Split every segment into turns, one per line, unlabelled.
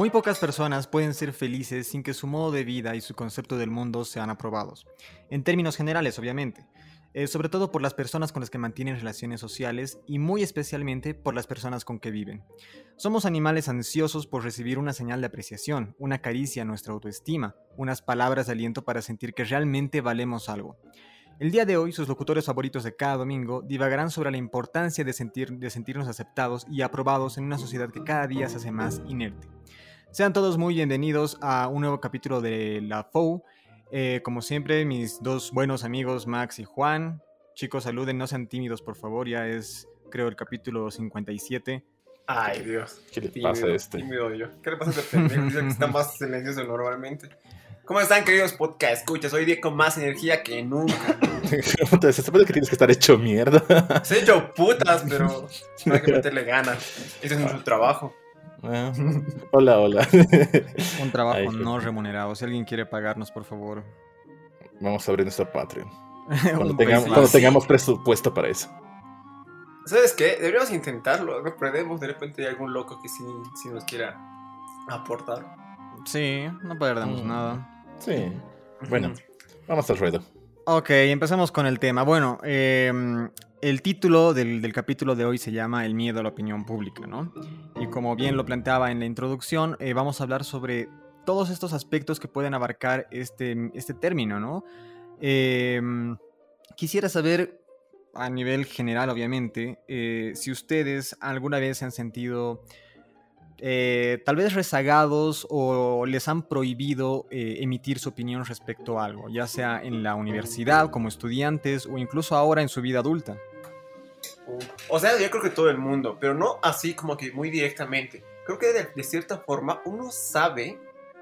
Muy pocas personas pueden ser felices sin que su modo de vida y su concepto del mundo sean aprobados. En términos generales, obviamente. Eh, sobre todo por las personas con las que mantienen relaciones sociales y muy especialmente por las personas con que viven. Somos animales ansiosos por recibir una señal de apreciación, una caricia a nuestra autoestima, unas palabras de aliento para sentir que realmente valemos algo. El día de hoy, sus locutores favoritos de cada domingo divagarán sobre la importancia de, sentir, de sentirnos aceptados y aprobados en una sociedad que cada día se hace más inerte. Sean todos muy bienvenidos a un nuevo capítulo de La FOU. Eh, como siempre, mis dos buenos amigos Max y Juan. Chicos, saluden, no sean tímidos, por favor. Ya es, creo, el capítulo 57.
Ay, Dios.
¿Qué le pasa a este?
Tímido yo. ¿Qué le pasa a este pendejo? Dice que está más silencioso normalmente. ¿Cómo están, queridos podcast escuchas? Hoy día con más energía que nunca.
Se supone que tienes que estar hecho mierda.
Se he hecho putas, pero no hay que meterle ganas. Ese es nuestro trabajo.
Hola, hola.
Un trabajo
Ay,
no remunerado. Si alguien quiere pagarnos, por favor.
Vamos a abrir nuestro Patreon. Cuando, tengamos, cuando tengamos presupuesto para eso.
¿Sabes qué? Deberíamos intentarlo. No perdemos. De repente hay algún loco que sí, sí nos quiera aportar.
Sí, no perdemos
Mm.
nada.
Sí. Bueno, vamos al ruedo.
Ok, empezamos con el tema. Bueno, em, el título del, capítulo de hoy se llama El miedo a la opinión pública, ¿no? Y como bien lo planteaba en la introducción, eh, vamos a hablar sobre todos estos aspectos que pueden abarcar este, este término, ¿no? Em, quisiera saber, a nivel general, obviamente, eh, si ustedes alguna vez se han sentido eh, tal vez rezagados o les han prohibido emitir su opinión respecto a algo, ya sea en la universidad, como estudiantes o incluso ahora en su vida adulta.
O sea, yo creo que todo el mundo, pero no así como que muy directamente. Creo que de, de cierta forma uno sabe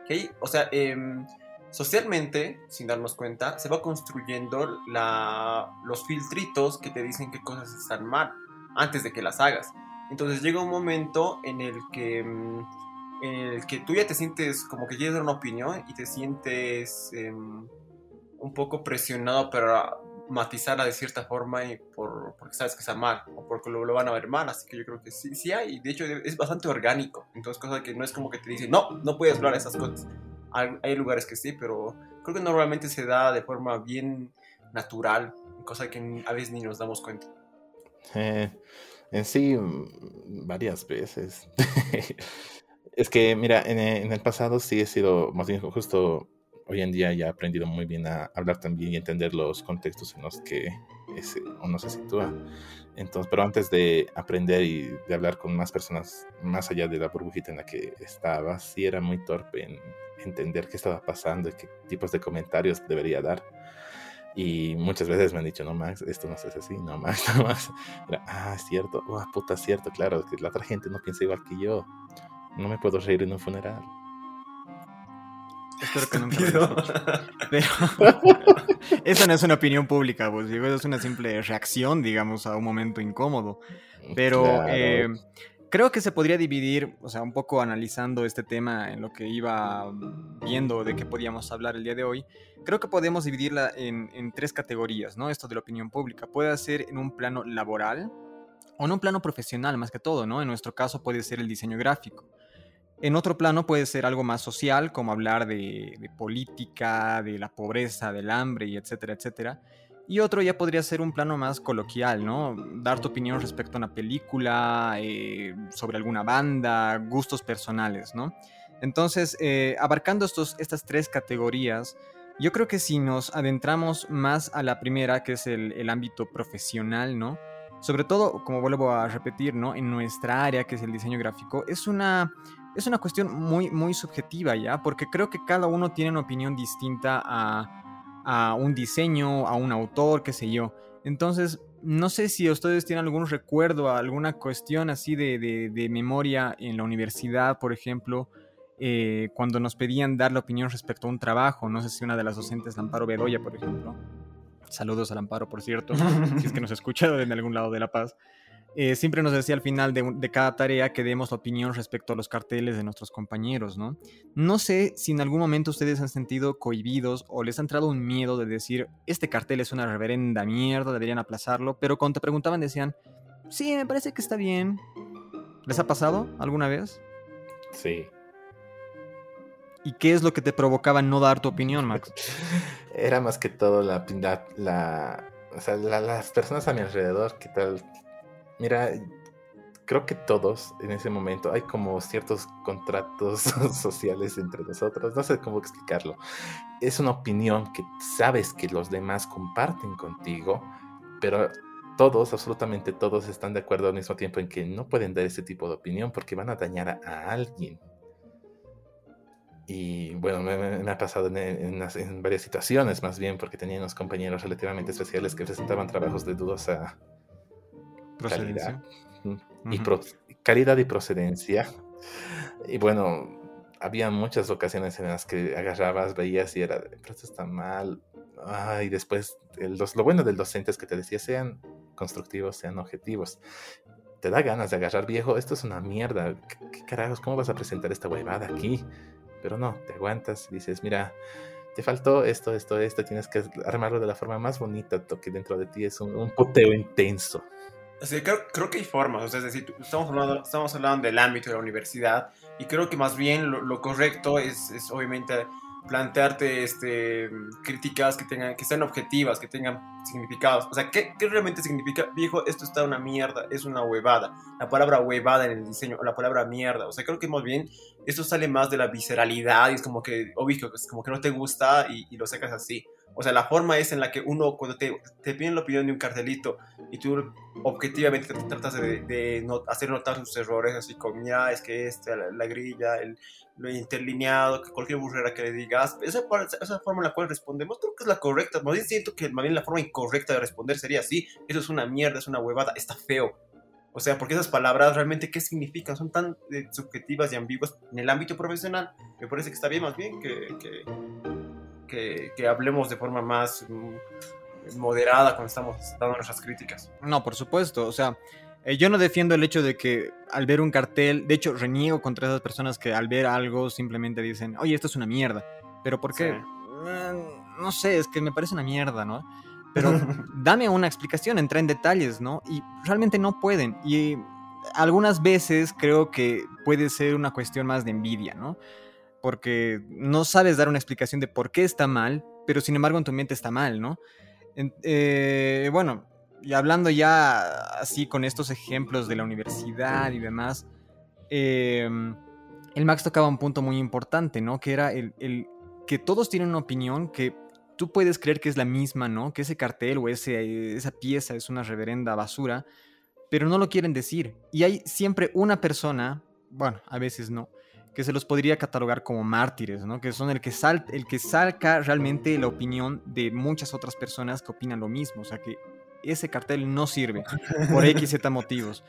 que hay, o sea, em, socialmente, sin darnos cuenta, se va construyendo la, los filtritos que te dicen qué cosas están mal antes de que las hagas. Entonces llega un momento en el que, em, en el que tú ya te sientes como que quieres dar una opinión y te sientes em, un poco presionado para matizarla de cierta forma y por, porque sabes que está mal o porque lo, lo van a ver mal. Así que yo creo que sí, sí hay. De hecho, es bastante orgánico. Entonces, cosa que no es como que te dicen, no, no puedes hablar de esas cosas. Hay, hay lugares que sí, pero creo que normalmente se da de forma bien natural, cosa que a veces ni nos damos cuenta.
Eh, en sí, mm, varias veces. es que, mira, en, eh, en el pasado sí he sido, más bien justo hoy en día ya he aprendido muy bien a hablar también y entender los contextos en los que ese- uno se sitúa. Entonces, pero antes de aprender y de hablar con más personas más allá de la burbujita en la que estaba, sí era muy torpe en entender qué estaba pasando y qué tipos de comentarios debería dar. Y muchas veces me han dicho, no, Max, esto no hace así, no, Max, no, Max. Era, ah, es cierto, oh, puta, es cierto, claro, que la otra gente no piensa igual que yo. No me puedo reír en un funeral.
Espero que nunca lo. Pero eso no es una opinión pública, pues digo, es una simple reacción, digamos, a un momento incómodo. Pero
Claro.
eh, creo que se podría dividir, o sea, un poco analizando este tema en lo que iba viendo de qué podíamos hablar el día de hoy. Creo que podemos dividirla en, en tres categorías, ¿no? Esto de la opinión pública. Puede ser en un plano laboral o en un plano profesional, más que todo, ¿no? En nuestro caso puede ser el diseño gráfico. En otro plano puede ser algo más social, como hablar de, de política, de la pobreza, del hambre, etcétera, etcétera. Y otro ya podría ser un plano más coloquial, ¿no? Dar tu opinión respecto a una película, eh, sobre alguna banda, gustos personales, ¿no? Entonces, eh, abarcando estos, estas tres categorías, yo creo que si nos adentramos más a la primera, que es el ámbito profesional, ¿no? Sobre todo, como vuelvo a repetir, ¿no? En nuestra área, que es el diseño gráfico, es una, es una cuestión muy, muy subjetiva, ¿ya? Porque creo que cada uno tiene una opinión distinta a, un diseño, a un autor, qué sé yo. Entonces, no sé si ustedes tienen algún recuerdo, alguna cuestión así de, memoria en la universidad, por ejemplo, eh, cuando nos pedían dar la opinión respecto a un trabajo. No sé si una de las docentes, la Amparo Bedoya, por ejemplo. Saludos al Amparo, por cierto, si es que nos escucha en algún lado de La Paz. Eh, siempre nos decía al final de, cada tarea que demos la opinión respecto a los carteles de nuestros compañeros, ¿no? No sé si en algún momento ustedes han sentido cohibidos o les ha entrado un miedo de decir, este cartel es una reverenda mierda, deberían aplazarlo, pero cuando te preguntaban decían, sí, me parece que está bien. ¿Les ha pasado alguna vez?
Sí.
¿Y qué es lo que te provocaba no dar tu opinión, Max?
Era más que todo la, la, la o sea, las personas a mi alrededor, ¿qué tal? Mira, creo que todos en ese momento hay como ciertos contratos sociales entre nosotros, no sé cómo explicarlo. Es una opinión que sabes que los demás comparten contigo, pero todos, absolutamente todos, están de acuerdo al mismo tiempo en que no pueden dar ese tipo de opinión porque van a dañar a, alguien. Y bueno, me, ha pasado en, varias situaciones más bien, porque tenía unos compañeros relativamente especiales que presentaban trabajos de dudosa calidad y calidad y procedencia. Y bueno, había muchas ocasiones en las que agarrabas, veías y era, pero esto está mal. y después, lo bueno del docente es que te decía, sean constructivos, sean objetivos. Te da ganas de agarrar, viejo, esto es una mierda. ¿Qué, carajos? ¿Cómo vas a presentar esta huevada aquí? Pero no, te aguantas y dices, mira, te faltó esto, esto, esto, tienes que armarlo de la forma más bonita, que dentro de ti es un, un poteo intenso
creo, creo, que hay formas, o sea, es decir, estamos hablando, estamos hablando del ámbito de la universidad y creo que más bien lo, correcto es, es, obviamente plantearte este, críticas que, tengan, que sean objetivas, que tengan significados. O sea, ¿qué, ¿qué, realmente significa? Viejo, esto está una mierda, es una huevada. La palabra huevada en el diseño, o la palabra mierda. O sea, creo que más bien esto sale más de la visceralidad y es como que, obvio, es como que no te gusta y, y lo sacas así. O sea, la forma es en la que uno, cuando te, te piden la opinión de un cartelito y tú objetivamente tratas de, de hacer notar sus errores, así como, mira, es que este, la, grilla, el, lo interlineado, cualquier burrera que le digas, esa, forma en la cual respondemos creo que es la correcta. Más bien siento que más bien la forma incorrecta de responder sería así, eso es una mierda, es una huevada, está feo. O sea, porque esas palabras realmente qué significan, son tan eh, subjetivas y ambiguas en el ámbito profesional. Me parece que está bien más bien que que, hablemos de forma más mm, moderada cuando estamos dando nuestras críticas.
No, por supuesto. O sea, eh, yo no defiendo el hecho de que al ver un cartel, de hecho, reniego contra esas personas que al ver algo simplemente dicen, oye, esto es una mierda. ¿Pero por qué? Mm, no sé, es que me parece una mierda, ¿no? Pero dame una explicación, entra en detalles, ¿no? Y realmente no pueden. Y algunas veces creo que puede ser una cuestión más de envidia, ¿no? Porque no sabes dar una explicación de por qué está mal, pero sin embargo en tu mente está mal, ¿no? Eh, bueno, y hablando ya así con estos ejemplos de la universidad y demás, em, el Max tocaba un punto muy importante, ¿no? Que era el, el, que todos tienen una opinión que tú puedes creer que es la misma, ¿no? Que ese cartel o ese, esa pieza es una reverenda basura, pero no lo quieren decir. Y hay siempre una persona, bueno, a veces no, que se los podría catalogar como mártires, ¿no? Que son el que, sal, el que salca realmente la opinión de muchas otras personas que opinan lo mismo. O sea, que ese cartel no sirve por X, Z motivos.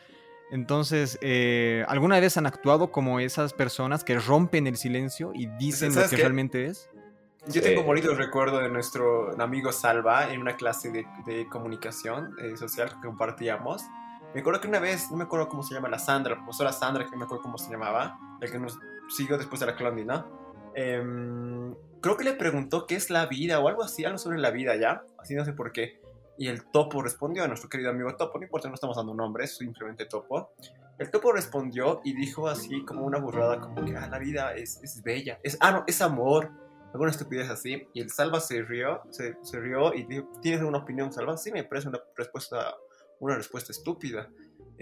Entonces, eh, ¿alguna vez han actuado como esas personas que rompen el silencio y dicen lo que realmente es?
Yo tengo un bonito recuerdo de nuestro amigo Salva en una clase de, comunicación eh, social que compartíamos. Me acuerdo que una vez, no me acuerdo cómo se llama, la Sandra, la profesora Sandra, que no me acuerdo cómo se llamaba, el que nos siguió después de la Clondi, ¿no? Em, creo que le preguntó qué es la vida o algo así, algo sobre la vida ya, así no sé por qué. Y el topo respondió a nuestro querido amigo Topo, no importa, no estamos dando nombres, simplemente Topo. El Topo respondió y dijo así como una burrada, como que ah, la vida es, es bella, es, ah, no, es amor, alguna estupidez así. Y el Salva se rió, se, se rió y dijo, ¿tienes una opinión, Salva? Sí, me parece una respuesta una respuesta estúpida.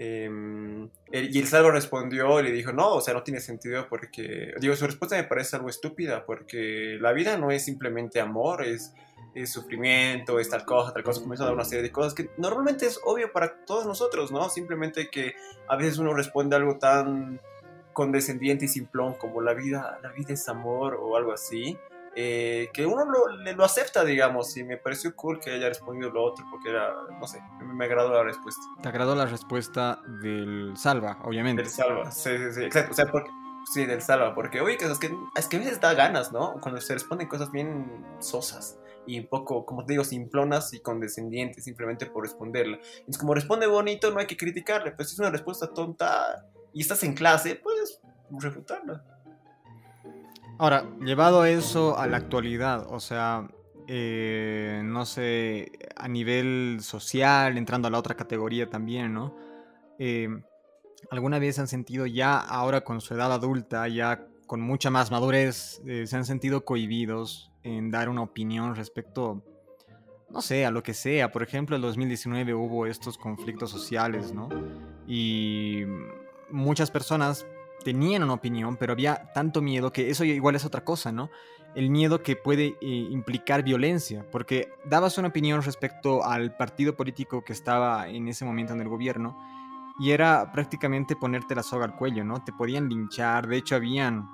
Em, y el Salvo respondió y le dijo, no, o sea, no tiene sentido porque, digo, su respuesta me parece algo estúpida porque la vida no es simplemente amor, es, es sufrimiento, es tal cosa, tal cosa, comienza a dar una serie de cosas que normalmente es obvio para todos nosotros, ¿no? Simplemente que a veces uno responde algo tan condescendiente y simplón como la vida, la vida es amor o algo así. Eh, que uno lo, lo, acepta, digamos, y me pareció cool que haya respondido lo otro, porque era, no sé, me agradó la respuesta.
Te agradó la respuesta del Salva, obviamente.
Del Salva, sí, sí, sí, exacto, o sea, porque, sí, del Salva, porque, oye, es que, es que a veces da ganas, ¿no? Cuando se responden cosas bien sosas y un poco, como te digo, simplonas y condescendientes, simplemente por responderla. Es como responde bonito, no hay que criticarle, pues si es una respuesta tonta y estás en clase, puedes refutarla.
Ahora, llevado eso a la actualidad, o sea, eh, no sé, a nivel social, entrando a la otra categoría también, ¿no? Eh, ¿Alguna vez han sentido ya ahora con su edad adulta, ya con mucha más madurez eh, se han sentido cohibidos en dar una opinión respecto, no sé, a lo que sea. Por ejemplo, en 2019 hubo estos conflictos sociales, ¿no? Y muchas personas tenían una opinión, pero había tanto miedo que eso igual es otra cosa, ¿no? El miedo que puede eh, implicar violencia, porque dabas una opinión respecto al partido político que estaba en ese momento en el gobierno y era prácticamente ponerte la soga al cuello, ¿no? Te podían linchar, de hecho habían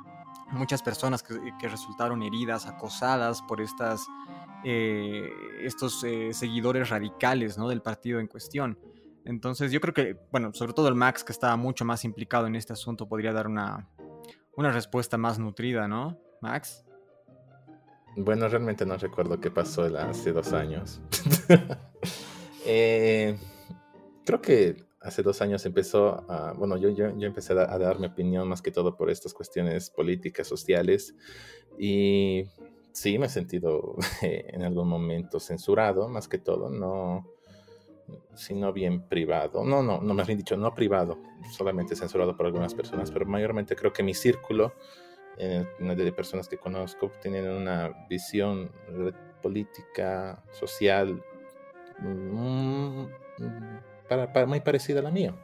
muchas personas que, resultaron heridas, acosadas por estas, eh, estos eh, seguidores radicales, ¿no? Del partido en cuestión. Entonces yo creo que, bueno, sobre todo el Max, que estaba mucho más implicado en este asunto, podría dar una, una respuesta más nutrida, ¿no? Max.
Bueno, realmente no recuerdo qué pasó hace dos años. Eh, creo que hace dos años empezó a, bueno, yo, yo, yo empecé a, dar mi opinión más que todo por estas cuestiones políticas, sociales, y sí me he sentido en algún momento censurado, más que todo, no, sino bien privado, no, no, no me han dicho, no privado, solamente censurado por algunas personas, pero mayormente creo que mi círculo de personas que conozco tienen una visión política, social, mm, para, muy parecida a la mía.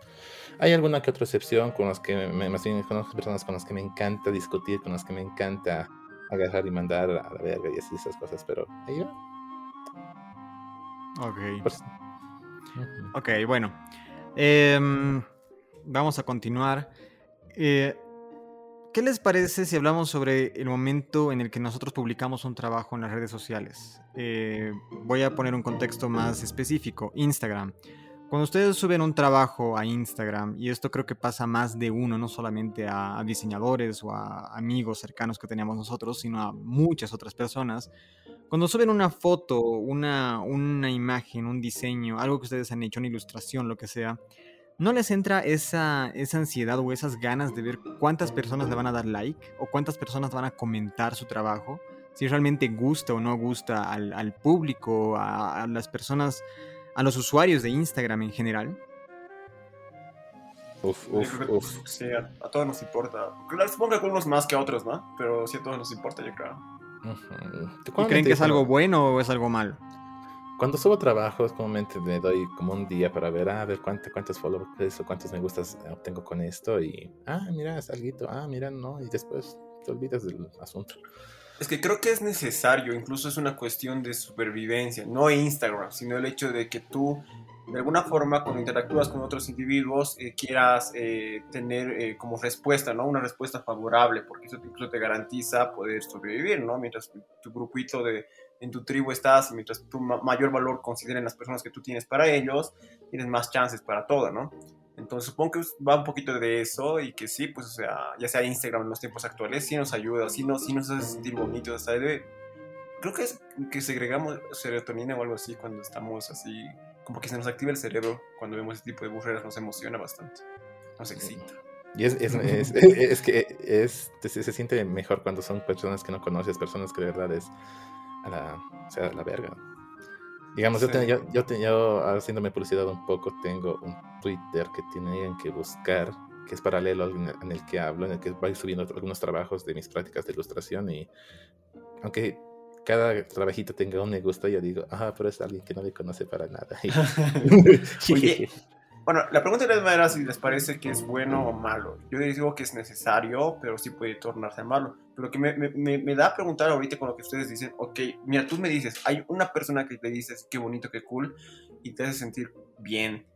Hay alguna que otra excepción con las que me, más bien conozco personas con las que me encanta discutir, con las que me encanta agarrar y mandar a la verga y así esas cosas, pero ahí va.
Ok. Pues, ok, bueno. Em, vamos a continuar. Eh, ¿Qué les parece si hablamos sobre el momento en el que nosotros publicamos un trabajo en las redes sociales? Eh, voy a poner un contexto más específico, Instagram. Cuando ustedes suben un trabajo a Instagram, y esto creo que pasa más de uno, no solamente a, diseñadores o a amigos cercanos que teníamos nosotros, sino a muchas otras personas, cuando suben una foto, una, una imagen, un diseño, algo que ustedes han hecho, una ilustración, lo que sea, ¿no les entra esa, esa ansiedad o esas ganas de ver cuántas personas le van a dar like o cuántas personas van a comentar su trabajo? Si realmente gusta o no gusta al, al público, a, a las personas a los usuarios de Instagram en general?
Uf, uf, uf. Sí, a, todos nos importa. Supongo que a algunos más que a otros, ¿no? Pero sí a todos nos importa, yo creo.
¿Y creen que es algo bueno o es algo malo?
Cuando subo trabajos, comúnmente me doy como un día para ver, ah, a ver cuántos, cuántos followers o cuántos me gustas obtengo con esto y, ah, mira, es algo, ah, mira, no, y después te olvidas del asunto.
Es que creo que es necesario, incluso es una cuestión de supervivencia, no Instagram, sino el hecho de que tú, de alguna forma, cuando interactúas con otros individuos, eh, quieras eh, tener eh, como respuesta, ¿no? Una respuesta favorable, porque eso incluso te garantiza poder sobrevivir, ¿no? Mientras tu, grupito de, en tu tribu estás, mientras tu mayor valor consideren las personas que tú tienes para ellos, tienes más chances para todo, ¿no? Entonces supongo que va un poquito de eso y que sí, pues o sea, ya sea Instagram en los tiempos actuales, sí nos ayuda, sí nos, sí nos hace sentir bonitos, o sea, creo que es que segregamos serotonina o algo así cuando estamos así, como que se nos activa el cerebro cuando vemos ese tipo de burreras, nos emociona bastante, nos excita.
Y es, es, es, que es, se, siente mejor cuando son personas que no conoces, personas que de verdad es a la, o sea, a la verga. Digamos, yo, yo, yo, yo, haciéndome publicidad un poco, tengo un Twitter que tienen que buscar, que es paralelo en el que hablo, en el que voy subiendo algunos trabajos de mis prácticas de ilustración y aunque cada trabajito tenga un me gusta, yo digo, ah, pero es alguien que no me conoce para nada.
Bueno, la pregunta era si les parece que es bueno o malo. Yo les digo que es necesario, pero sí puede tornarse malo. Pero que me, me, me, da a preguntar ahorita con lo que ustedes dicen, ok, mira, tú me dices, hay una persona que te dices, qué bonito, qué cool, y te hace sentir bien.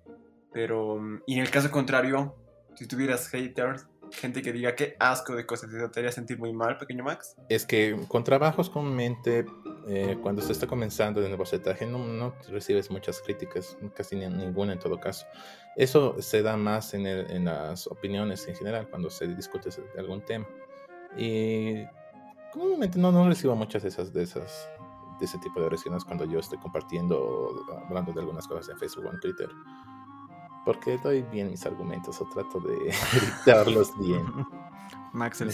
Pero, y en el caso contrario, si tuvieras haters, gente que diga qué asco de cosas, ¿te haría sentir muy mal, pequeño Max?
Es que con trabajos comúnmente, eh, cuando se está comenzando en el bocetaje, no, no, recibes muchas críticas, casi ninguna en todo caso. Eso se da más en, en las opiniones en general, cuando se discute de algún tema. Y comúnmente no, no recibo muchas de esas, de esas de ese tipo de reacciones cuando yo estoy compartiendo, hablando de algunas cosas en Facebook o en Twitter porque doy bien mis argumentos o trato de darlos bien.
Max el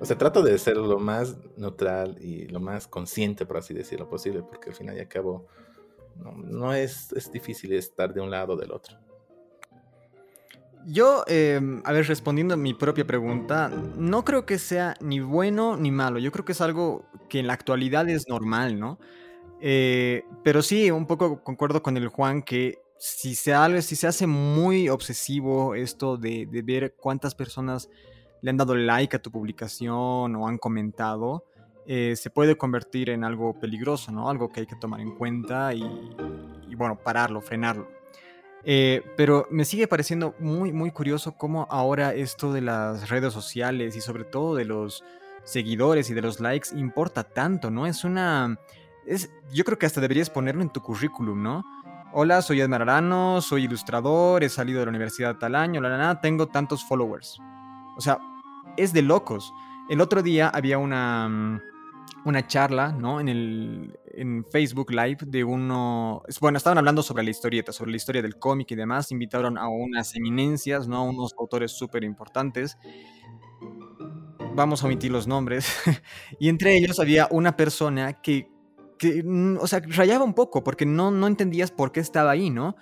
O sea, trato de ser lo más neutral y lo más consciente, por así decirlo, posible, porque al final y al cabo no, es, es difícil estar de un lado o del otro.
Yo, em, a ver, respondiendo a mi propia pregunta, no creo que sea ni bueno ni malo. Yo creo que es algo que en la actualidad es normal, ¿no? Eh, pero sí, un poco concuerdo con el Juan que si se, si se hace muy obsesivo esto de, ver cuántas personas le han dado like a tu publicación o han comentado, eh, se puede convertir en algo peligroso, ¿no? Algo que hay que tomar en cuenta y, bueno, pararlo, frenarlo. Eh, pero me sigue pareciendo muy, muy curioso cómo ahora esto de las redes sociales y sobre todo de los seguidores y de los likes importa tanto, ¿no? Es una... Es, yo creo que hasta deberías ponerlo en tu currículum, ¿no? Hola, soy Edmar Arano, soy ilustrador, he salido de la universidad tal año, la, la, tengo tantos followers. O sea, es de locos. El otro día había una, mm, una charla, ¿no? En, el, en Facebook Live de uno... Bueno, estaban hablando sobre la historieta, sobre la historia del cómic y demás. Invitaron a unas eminencias, ¿no? A unos autores súper importantes. Vamos a omitir los nombres. y entre ellos había una persona que que, mm, o sea, rayaba un poco porque no, no entendías por qué estaba ahí, ¿no?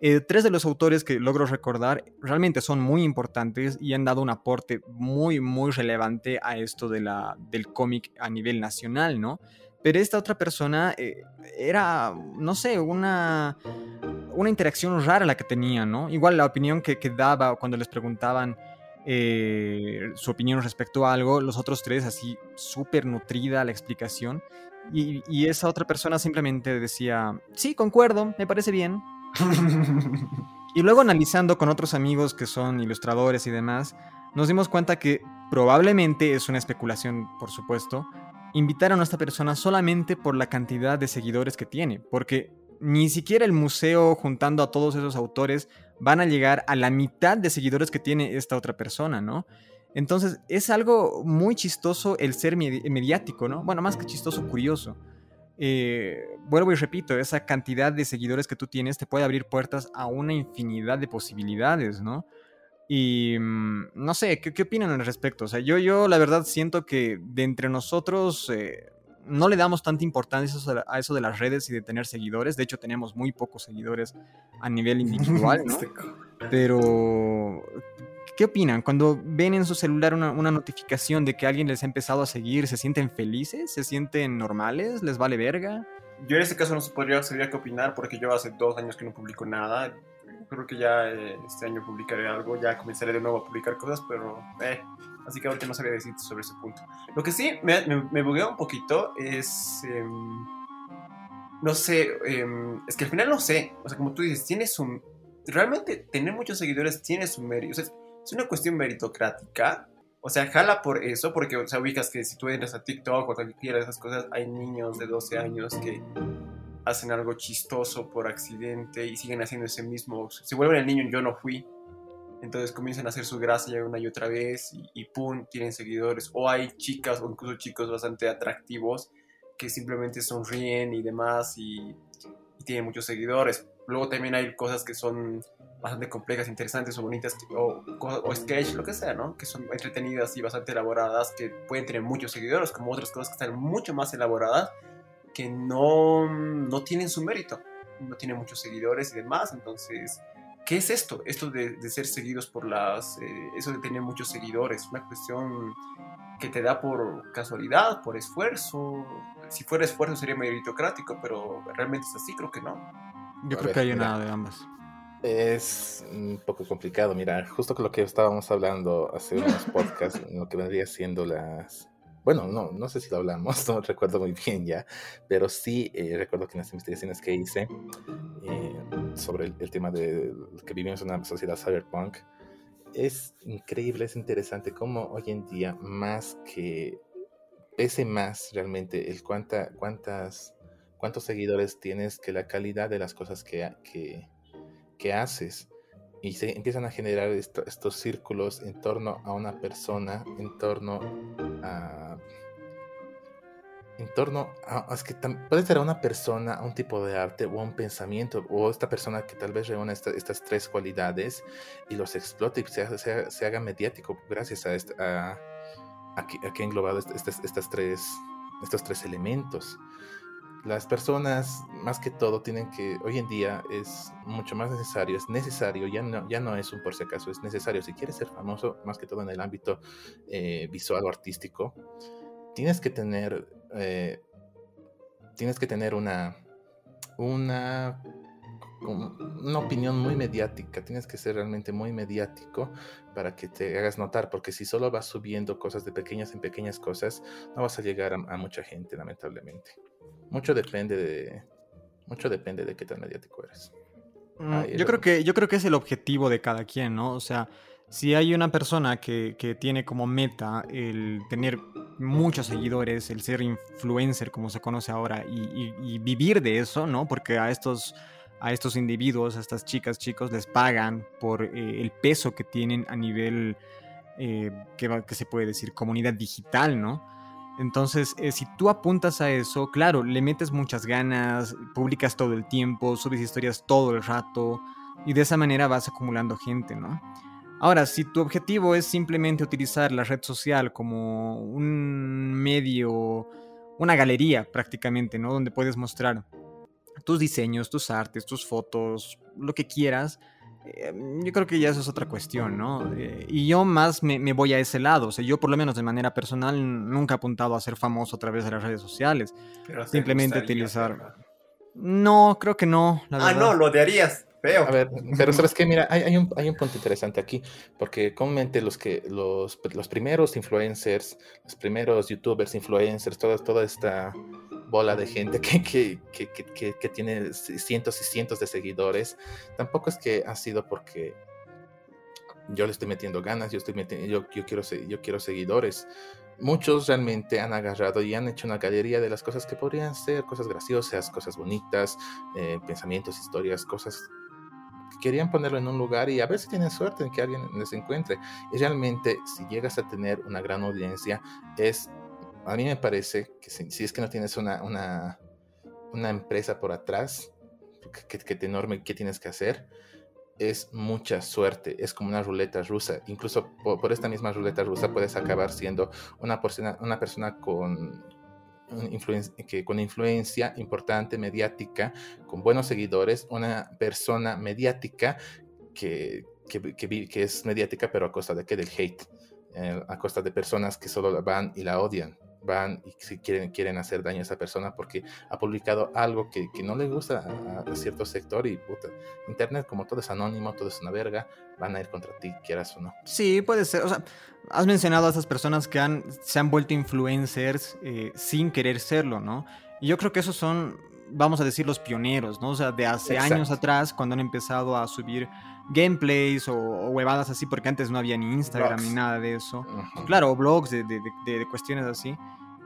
Eh, tres de los autores que logro recordar realmente son muy importantes y han dado un aporte muy, muy relevante a esto de la, del cómic a nivel nacional, ¿no? Pero esta otra persona eh, era, no sé, una, una interacción rara la que tenía, ¿no? Igual la opinión que, que daba cuando les preguntaban eh, su opinión respecto a algo, los otros tres así súper nutrida la explicación y, esa otra persona simplemente decía, sí, concuerdo, me parece bien. y luego analizando con otros amigos que son ilustradores y demás, nos dimos cuenta que probablemente es una especulación, por supuesto, invitaron a esta persona solamente por la cantidad de seguidores que tiene, porque ni siquiera el museo juntando a todos esos autores van a llegar a la mitad de seguidores que tiene esta otra persona, ¿no? Entonces, es algo muy chistoso el ser mediático, ¿no? Bueno, más que chistoso, curioso. Eh, vuelvo y repito, esa cantidad de seguidores que tú tienes te puede abrir puertas a una infinidad de posibilidades, ¿no? Y mm, no sé, ¿qué, opinan al respecto? O sea, yo, yo la verdad siento que de entre nosotros eh, no le damos tanta importancia a eso de las redes y de tener seguidores. De hecho, tenemos muy pocos seguidores a nivel individual, ¿no? Pero ¿Qué opinan? Cuando ven en su celular una, notificación de que alguien les ha empezado a seguir, ¿se sienten felices? ¿Se sienten normales? ¿Les vale verga?
Yo en este caso no se podría saber qué opinar porque yo hace dos años que no publico nada. Creo que ya eh, este año publicaré algo, ya comenzaré de nuevo a publicar cosas, pero eh, así que ahorita no sabría decirte sobre ese punto. Lo que sí me, me, un poquito es... Em, no sé, em, es que al final no sé, o sea, como tú dices, tienes un... Realmente tener muchos seguidores tiene su mérito. O sea, es una cuestión meritocrática. O sea, jala por eso, porque, o sea, ubicas que si tú entras a TikTok o cualquiera de esas cosas, hay niños de 12 años que hacen algo chistoso por accidente y siguen haciendo ese mismo. Se vuelven el niño, yo no fui. Entonces comienzan a hacer su gracia una y otra vez y, y pum, tienen seguidores. O hay chicas o incluso chicos bastante atractivos que simplemente sonríen y demás y, y tienen muchos seguidores. Luego también hay cosas que son bastante complejas, interesantes o bonitas, o, o sketch, lo que sea, ¿no? Que son entretenidas y bastante elaboradas, que pueden tener muchos seguidores, como otras cosas que están mucho más elaboradas, que no, no tienen su mérito, no tienen muchos seguidores y demás, entonces... ¿Qué es esto? Esto de, ser seguidos por las... Eh, eso de tener muchos seguidores, una cuestión que te da por casualidad, por esfuerzo. Si fuera esfuerzo sería meritocrático, pero realmente es así, creo que no.
Yo creo que hay una de ambas.
Es un poco complicado, mira, justo con lo que estábamos hablando hace unos podcasts, lo que vendría siendo las... Bueno, no, no sé si lo hablamos, no recuerdo muy bien ya, pero sí eh, recuerdo que en las investigaciones que hice eh, sobre el, tema de que vivimos en una sociedad cyberpunk, es increíble, es interesante cómo hoy en día más que pese más realmente el cuánta, cuántas, cuántos seguidores tienes que la calidad de las cosas que, que que haces y se empiezan a generar estos círculos en torno a una persona, en torno a... En torno a... Que puede ser a una persona, a un tipo de arte o a un pensamiento, o esta persona que tal vez reúne estas tres cualidades y los explote y se, haga mediático gracias a, este, a, que, ha englobado estas, estas tres, estos tres elementos. Las personas, más que todo, tienen que, hoy en día es mucho más necesario, es necesario, ya no, ya no es un por si acaso, es necesario. Si quieres ser famoso, más que todo en el ámbito eh, visual o artístico, tienes que tener, eh, tienes que tener una, una una opinión muy mediática, tienes que ser realmente muy mediático para que te hagas notar, porque si solo vas subiendo cosas de pequeñas en pequeñas cosas, no vas a llegar a, mucha gente, lamentablemente. Mucho depende de, mucho depende de qué tan mediático eres.
Mm, yo, creo que, yo creo que es el objetivo de cada quien, ¿no? O sea, si hay una persona que, tiene como meta el tener muchos seguidores, el ser influencer, como se conoce ahora, y vivir de eso, ¿no? Porque a estos a estos individuos, a estas chicas, chicos, les pagan por eh, el peso que tienen a nivel, eh, que, se puede decir, comunidad digital, ¿no? Entonces, eh, si tú apuntas a eso, claro, le metes muchas ganas, publicas todo el tiempo, subes historias todo el rato, y de esa manera vas acumulando gente, ¿no? Ahora, si tu objetivo es simplemente utilizar la red social como un medio, una galería prácticamente, ¿no? Donde puedes mostrar tus diseños, tus artes, tus fotos, lo que quieras, yo creo que ya eso es otra cuestión, ¿no? Eh, y yo más me, voy a ese lado, o sea, yo por lo menos de manera personal nunca he apuntado a ser famoso a través de las redes sociales. Simplemente utilizar... No, creo que no.
ah, no, lo harías. Feo.
A ver, pero sabes qué, mira, hay, un, hay un punto interesante aquí, porque comúnmente los que los, los primeros influencers, los primeros youtubers, influencers, toda, toda esta bola de gente que, que, que, que, tiene cientos y cientos de seguidores, tampoco es que ha sido porque yo le estoy metiendo ganas, yo, estoy metiendo, yo, yo, quiero, yo quiero seguidores. Muchos realmente han agarrado y han hecho una galería de las cosas que podrían ser cosas graciosas, cosas bonitas, eh, pensamientos, historias, cosas que querían ponerlo en un lugar y a ver si tienen suerte en que alguien les encuentre. Y realmente, si llegas a tener una gran audiencia, es a mí me parece que si, es que no tienes una, una, empresa por atrás que, que, te enorme qué tienes que hacer, es mucha suerte, es como una ruleta rusa. Incluso por, esta misma ruleta rusa puedes acabar siendo una persona, una persona con, influencia, que, con influencia importante, mediática, con buenos seguidores, una persona mediática que, que, que, es mediática pero a costa de qué? Del hate, eh, a costa de personas que solo la van y la odian van y si quieren, quieren hacer daño a esa persona porque ha publicado algo que, que no le gusta a, cierto sector y puta, internet como todo es anónimo, todo es una verga, van a ir contra ti, quieras o no.
Sí, puede ser, o sea, has mencionado a esas personas que han, se han vuelto influencers eh, sin querer serlo, ¿no? Y yo creo que esos son, vamos a decir, los pioneros, ¿no? O sea, de hace años atrás, cuando han empezado a subir gameplays o, huevadas así, porque antes no había ni Instagram ni nada de eso. Claro, blogs de, de, cuestiones así.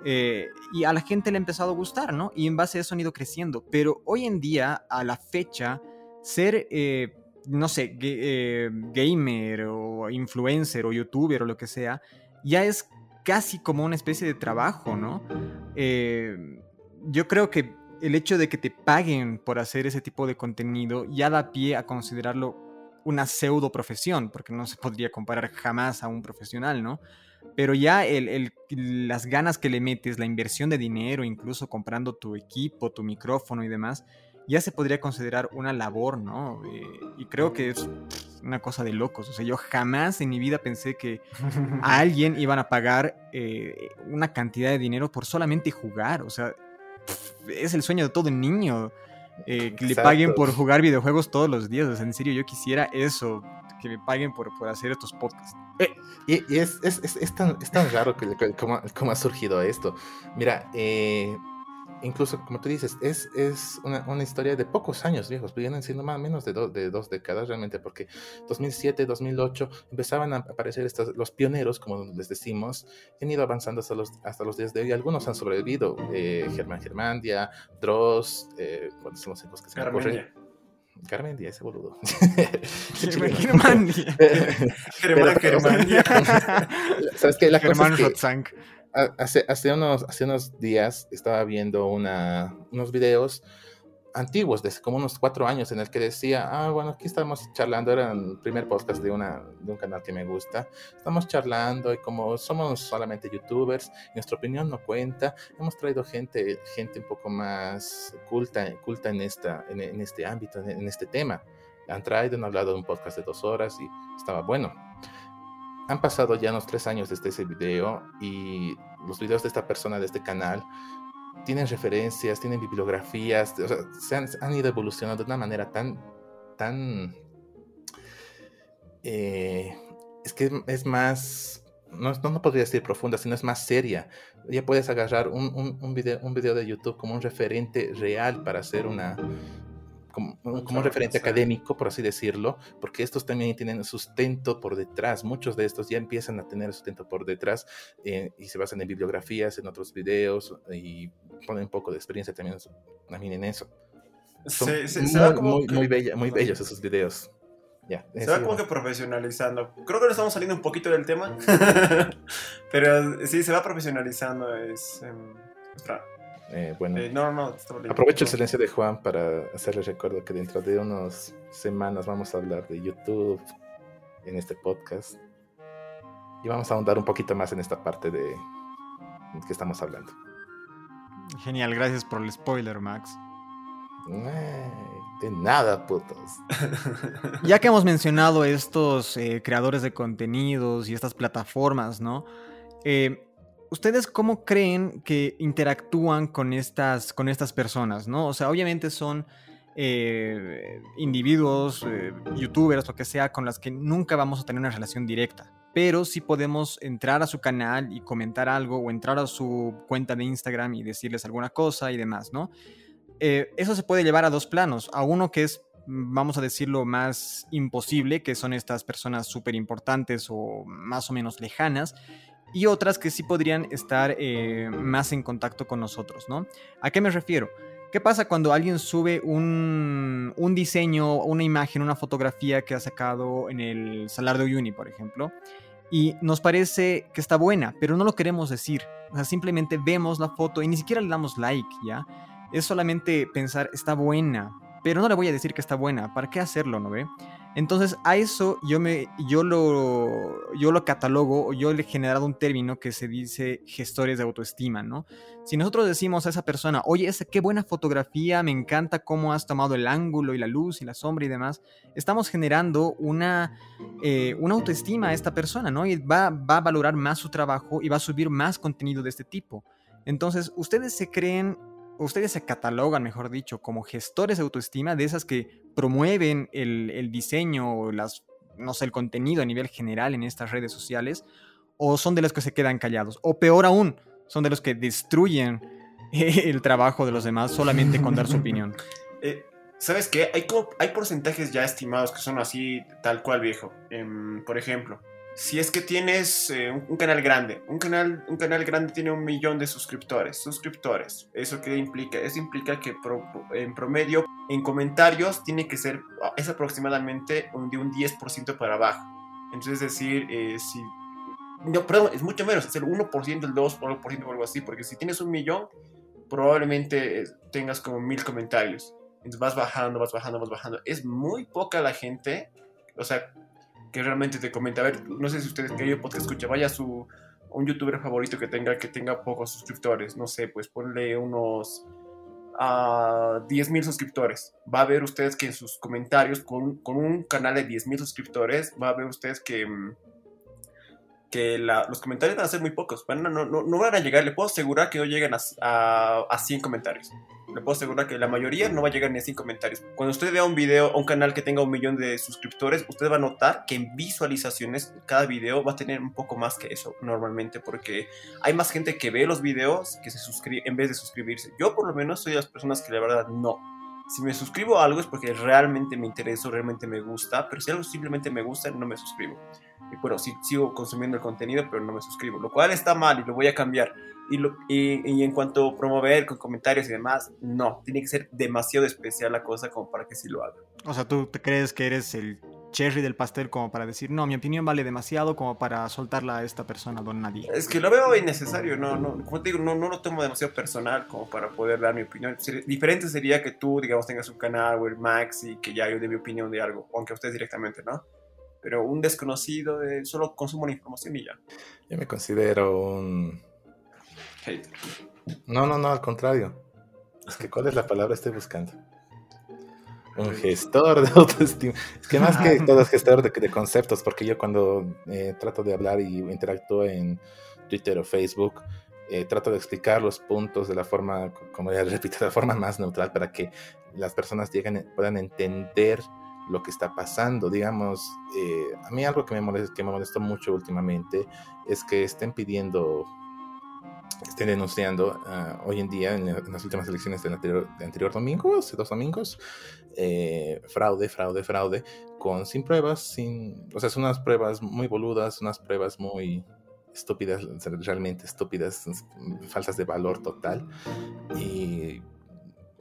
Eh, y a la gente le ha empezado a gustar, ¿no? Y en base a eso han ido creciendo. Pero hoy en día, a la fecha, ser, eh, no sé, eh, gamer o influencer o youtuber o lo que sea, ya es casi como una especie de trabajo, ¿no? yo creo que el hecho de que te paguen por hacer ese tipo de contenido ya da pie a considerarlo una pseudo profesión, porque no se podría comparar jamás a un profesional, ¿no? Pero ya el, las ganas que le metes, la inversión de dinero, incluso comprando tu equipo, tu micrófono y demás, ya se podría considerar una labor, ¿no? Eh, y creo que es una cosa de locos. O sea, yo jamás en mi vida pensé que a alguien iban a pagar eh, una cantidad de dinero por solamente jugar. O sea, es el sueño de todo niño. Eh, que le paguen por jugar videojuegos todos los días. en serio, yo quisiera eso, que me paguen por, por hacer estos podcasts.
Eh, y, es, es, es, tan, es, tan, raro que, cómo, ha surgido esto. Mira, eh, incluso como tú dices, es, es una, una, historia de pocos años viejos, vienen siendo más o menos de, de dos décadas realmente, porque 2007, 2008 empezaban a aparecer estos, los pioneros, como les decimos, han ido avanzando hasta los, hasta los días de hoy. Algunos han sobrevivido, eh, Germán Germandia, Dross, eh, bueno, somos que se Carmendia. Carmendia, ese boludo.
Germán Germandia.
Germán Germandia.
¿Sabes qué? La Germán cosa es que, hace, hace, unos, hace unos días estaba viendo unos videos antiguos, desde como unos cuatro años, en el que decía, ah, bueno, aquí estamos charlando, era el primer podcast de, una, de un canal que me gusta, estamos charlando y como somos solamente youtubers, nuestra opinión no cuenta, hemos traído gente, gente un poco más culta, culta en, esta, en, este ámbito, en, este tema. Han traído, han hablado de un podcast de dos horas y estaba bueno. Han pasado ya unos tres años desde ese video y los videos de esta persona, de este canal, tienen referencias, tienen bibliografías, o sea, se han, ido evolucionando de una manera tan, tan, eh, es que es más, no, no, podría decir profunda, sino es más seria. Ya puedes agarrar un, video, un video de YouTube como un referente real para hacer una, como, un referente académico, por así decirlo, porque estos también tienen sustento por detrás. Muchos de estos ya empiezan a tener sustento por detrás eh, y se basan en bibliografías, en otros videos y ponen un poco de experiencia también, también en eso. Son muy, muy, muy bellos esos videos. Ya,
se va como que profesionalizando. Creo que nos estamos saliendo un poquito del tema, pero sí, se va profesionalizando. Es, em,
eh, bueno, eh, aprovecho el silencio de Juan para hacerle recuerdo que dentro de unas semanas vamos a hablar de YouTube en este podcast y vamos a ahondar un poquito más en esta parte de que estamos hablando.
Genial, gracias por el spoiler, Max.
de nada, putos.
ya que hemos mencionado estos eh, creadores de contenidos y estas plataformas, ¿no? Eh, ¿Ustedes cómo creen que interactúan con estas, con estas personas? ¿no? O sea, obviamente son eh, individuos, eh, youtubers, lo que sea, con las que nunca vamos a tener una relación directa. Pero sí podemos entrar a su canal y comentar algo, o entrar a su cuenta de Instagram y decirles alguna cosa y demás, ¿no? Eh, eso se puede llevar a dos planos. A uno que es, vamos a decirlo, más imposible, que son estas personas súper importantes o más o menos lejanas, y otras que sí podrían estar eh, más en contacto con nosotros, ¿no? ¿A qué me refiero? ¿Qué pasa cuando alguien sube un, un diseño, una imagen, una fotografía que ha sacado en el Salar de Uyuni, por ejemplo? Y nos parece que está buena, pero no lo queremos decir. O sea, simplemente vemos la foto y ni siquiera le damos like, ¿ya? Es solamente pensar, está buena, pero no le voy a decir que está buena. ¿Para qué hacerlo, no ve? Entonces, a eso yo, me, yo, lo, yo lo catalogo, yo le he generado un término que se dice gestores de autoestima, ¿no? Si nosotros decimos a esa persona, oye, esa, qué buena fotografía, me encanta cómo has tomado el ángulo y la luz y la sombra y demás, estamos generando una, eh, una autoestima a esta persona, ¿no? Y va, va a valorar más su trabajo y va a subir más contenido de este tipo. Entonces, ustedes se creen ustedes se catalogan, mejor dicho, como gestores de autoestima, de esas que promueven el, diseño o las, no sé, el contenido a nivel general en estas redes sociales, o son de los que se quedan callados, o peor aún, son de los que destruyen el trabajo de los demás solamente con dar su opinión.
Eh, ¿Sabes qué? Hay, hay porcentajes ya estimados que son así, tal cual viejo. Em, por ejemplo, si es que tienes eh, un, canal grande, un canal, un canal grande tiene un millón de suscriptores, suscriptores, ¿eso qué implica? Eso implica que en promedio en comentarios tiene que ser, es aproximadamente de un 10% para abajo. Entonces, es decir, eh, si, no, perdón, es mucho menos, es el 1%, el 2% o algo así, porque si tienes un millón, probablemente eh, tengas como mil comentarios. Entonces vas bajando, vas bajando, vas bajando. Es muy poca la gente, o sea, que realmente te comenta. A ver, no sé si ustedes, querido podcast escucha, vaya su un youtuber favorito que tenga, que tenga pocos suscriptores. No sé, pues ponle unos a uh, 10.000 suscriptores. Va a ver ustedes que en sus comentarios, con, con un canal de 10.000 suscriptores, va a ver ustedes que, mm, que los comentarios van a ser muy pocos. no, no, no, van a llegar, le puedo asegurar que no llegan a, a, a 100 comentarios le puedo asegurar que la mayoría no va a llegar ni a 100 comentarios. Cuando usted vea un video o un canal que tenga un millón de suscriptores, usted va a notar que en visualizaciones cada video va a tener un poco más que eso normalmente, porque hay más gente que ve los videos que se suscribe en vez de suscribirse. Yo por lo menos soy de las personas que la verdad no. Si me suscribo a algo es porque realmente me interesa, realmente me gusta, pero si algo simplemente me gusta, no me suscribo. Y bueno, sí, sigo consumiendo el contenido, pero no me suscribo, lo cual está mal y lo voy a cambiar y, en cuanto a promover con comentarios y demás, no, tiene que ser demasiado especial la cosa como para que sí lo haga.
O sea, ¿tú te crees que eres el cherry del pastel como para decir, no, mi opinión vale demasiado como para soltarla a esta persona, don nadie.
Es que lo veo innecesario, no, no, como te digo, no, no lo tomo demasiado personal como para poder dar mi opinión. diferente sería que tú, digamos, tengas un canal o el Max y que ya yo dé mi opinión de algo, aunque ustedes directamente, ¿no? Pero un desconocido de solo consumo la información y ya.
Yo me considero un...
Hater.
No, no, no, al contrario. Es que, ¿cuál es la palabra que estoy buscando? Un gestor de autoestima. Es que más que todo es gestor de, conceptos, porque yo cuando eh, trato de hablar y interactúo en Twitter o Facebook, eh, trato de explicar los puntos de la forma, como ya repito, de la forma más neutral para que las personas lleguen, puedan entender lo que está pasando. Digamos, eh, a mí algo que me, molestó mucho últimamente es que estén pidiendo estén denunciando ah, hoy en día en, las últimas elecciones del anterior, domingo, hace dos domingos, eh, fraude, fraude, fraude, con sin pruebas, sin, o sea, son unas pruebas muy boludas, unas pruebas muy estúpidas, realmente estúpidas, falsas de valor total. Y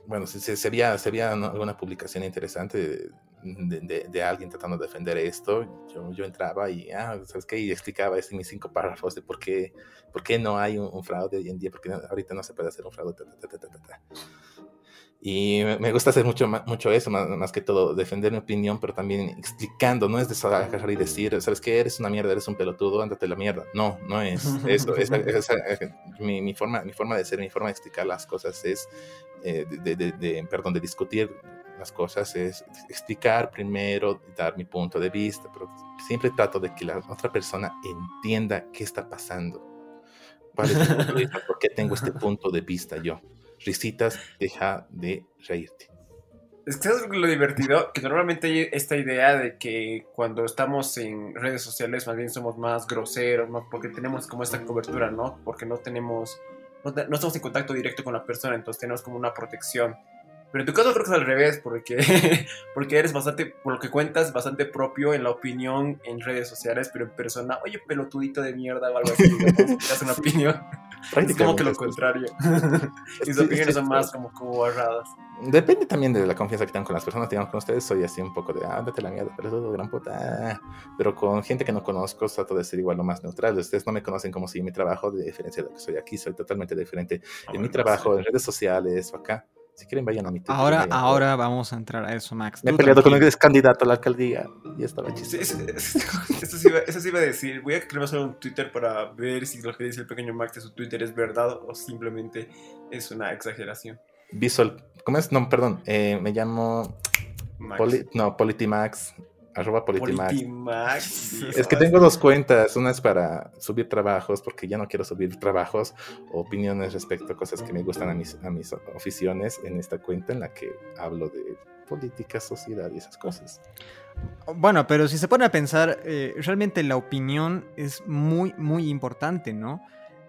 bueno, se, se, veía, alguna publicación interesante de, alguien tratando de defender esto, yo, yo entraba y, ah, ¿sabes qué? Y explicaba esto en mis cinco párrafos de por qué, por qué no hay un, fraude hoy en día, porque ahorita no se puede hacer un fraude. y me gusta hacer mucho, mucho eso, más, que todo, defender mi opinión, pero también explicando, no es de agarrar y decir, ¿sabes qué? Eres una mierda, eres un pelotudo, ándate la mierda. No, no es eso. es, mi, mi, forma, mi forma de ser, mi forma de explicar las cosas es, eh, de, de, de, perdón, de discutir las cosas es explicar primero, dar mi punto de vista, pero siempre trato de que la otra persona entienda qué está pasando. ¿Cuál es ¿Por qué tengo este punto de vista yo? Risitas, deja de reírte.
Es que es lo divertido, que normalmente hay esta idea de que cuando estamos en redes sociales más bien somos más groseros, ¿no? porque tenemos como esta cobertura, ¿no? Porque no tenemos, no, no estamos en contacto directo con la persona, entonces tenemos como una protección. Pero en tu caso creo que es al revés, porque, porque eres bastante, por lo que cuentas, bastante propio en la opinión en redes sociales, pero en persona, oye, pelotudito de mierda o algo así, das una opinión. Es como que lo contrario. Mis opiniones son más como, como barradas.
Depende también de la confianza que tengan con las personas. Digamos, con ustedes soy así un poco de, ah, date la mierda, pero todo gran puta. Pero con gente que no conozco, trato de ser igual lo más neutral. Ustedes no me conocen como si mi trabajo, de diferencia de lo que soy aquí, soy totalmente diferente. Ah, en mi trabajo, en redes sociales o acá, si quieren, vayan a mi
Twitter. Ahora, ahora vamos a entrar a eso, Max.
Me he peleado con un candidato a la alcaldía y estaba
chiste. Eso, sí iba, eso, sí iba, a decir. Voy a crear un Twitter para ver si lo que dice el pequeño Max de su Twitter es verdad o simplemente es una exageración.
Visual. ¿Cómo es? No, perdón. Eh, me llamo. Poli, no, Politimax arroba Politimax. Es que tengo dos cuentas. Una es para subir trabajos, porque ya no quiero subir trabajos, opiniones respecto a cosas que me gustan a mis, a mis aficiones en esta cuenta en la que hablo de política, sociedad y esas cosas.
Bueno, pero si se pone a pensar, eh, realmente la opinión es muy, muy importante, ¿no?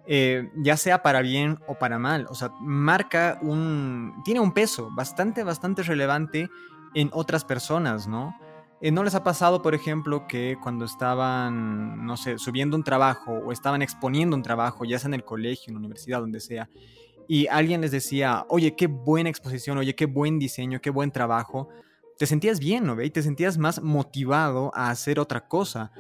Eh, ya sea para bien o para mal. O sea, marca un. tiene un peso bastante, bastante relevante en otras personas, ¿no? Eh, ¿No les ha pasado, por ejemplo, que cuando estaban, no sé, subiendo un trabajo o estaban exponiendo un trabajo, ya sea en el colegio, en la universidad, donde sea, y alguien les decía, oye, qué buena exposición, oye, qué buen diseño, qué buen trabajo, te sentías bien, ¿no? Y te sentías más motivado a hacer otra cosa.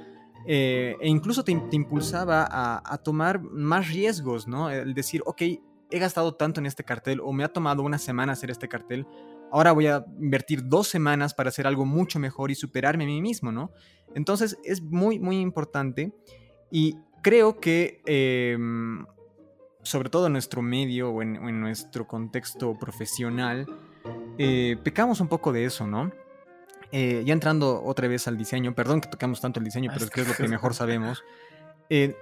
Eh, e incluso te, impulsaba a, a, tomar más riesgos, ¿no? El decir, ok, he gastado tanto en este cartel o me ha tomado una semana hacer este cartel, ahora voy a invertir dos semanas para hacer algo mucho mejor y superarme a mí mismo, ¿no? Entonces es muy, muy importante y creo que, em, sobre todo en nuestro medio o en, nuestro contexto profesional, eh, pecamos un poco de eso, ¿no? Eh, ya entrando otra vez al diseño, perdón que tocamos tanto el diseño, pero es que es lo que mejor sabemos. Eh,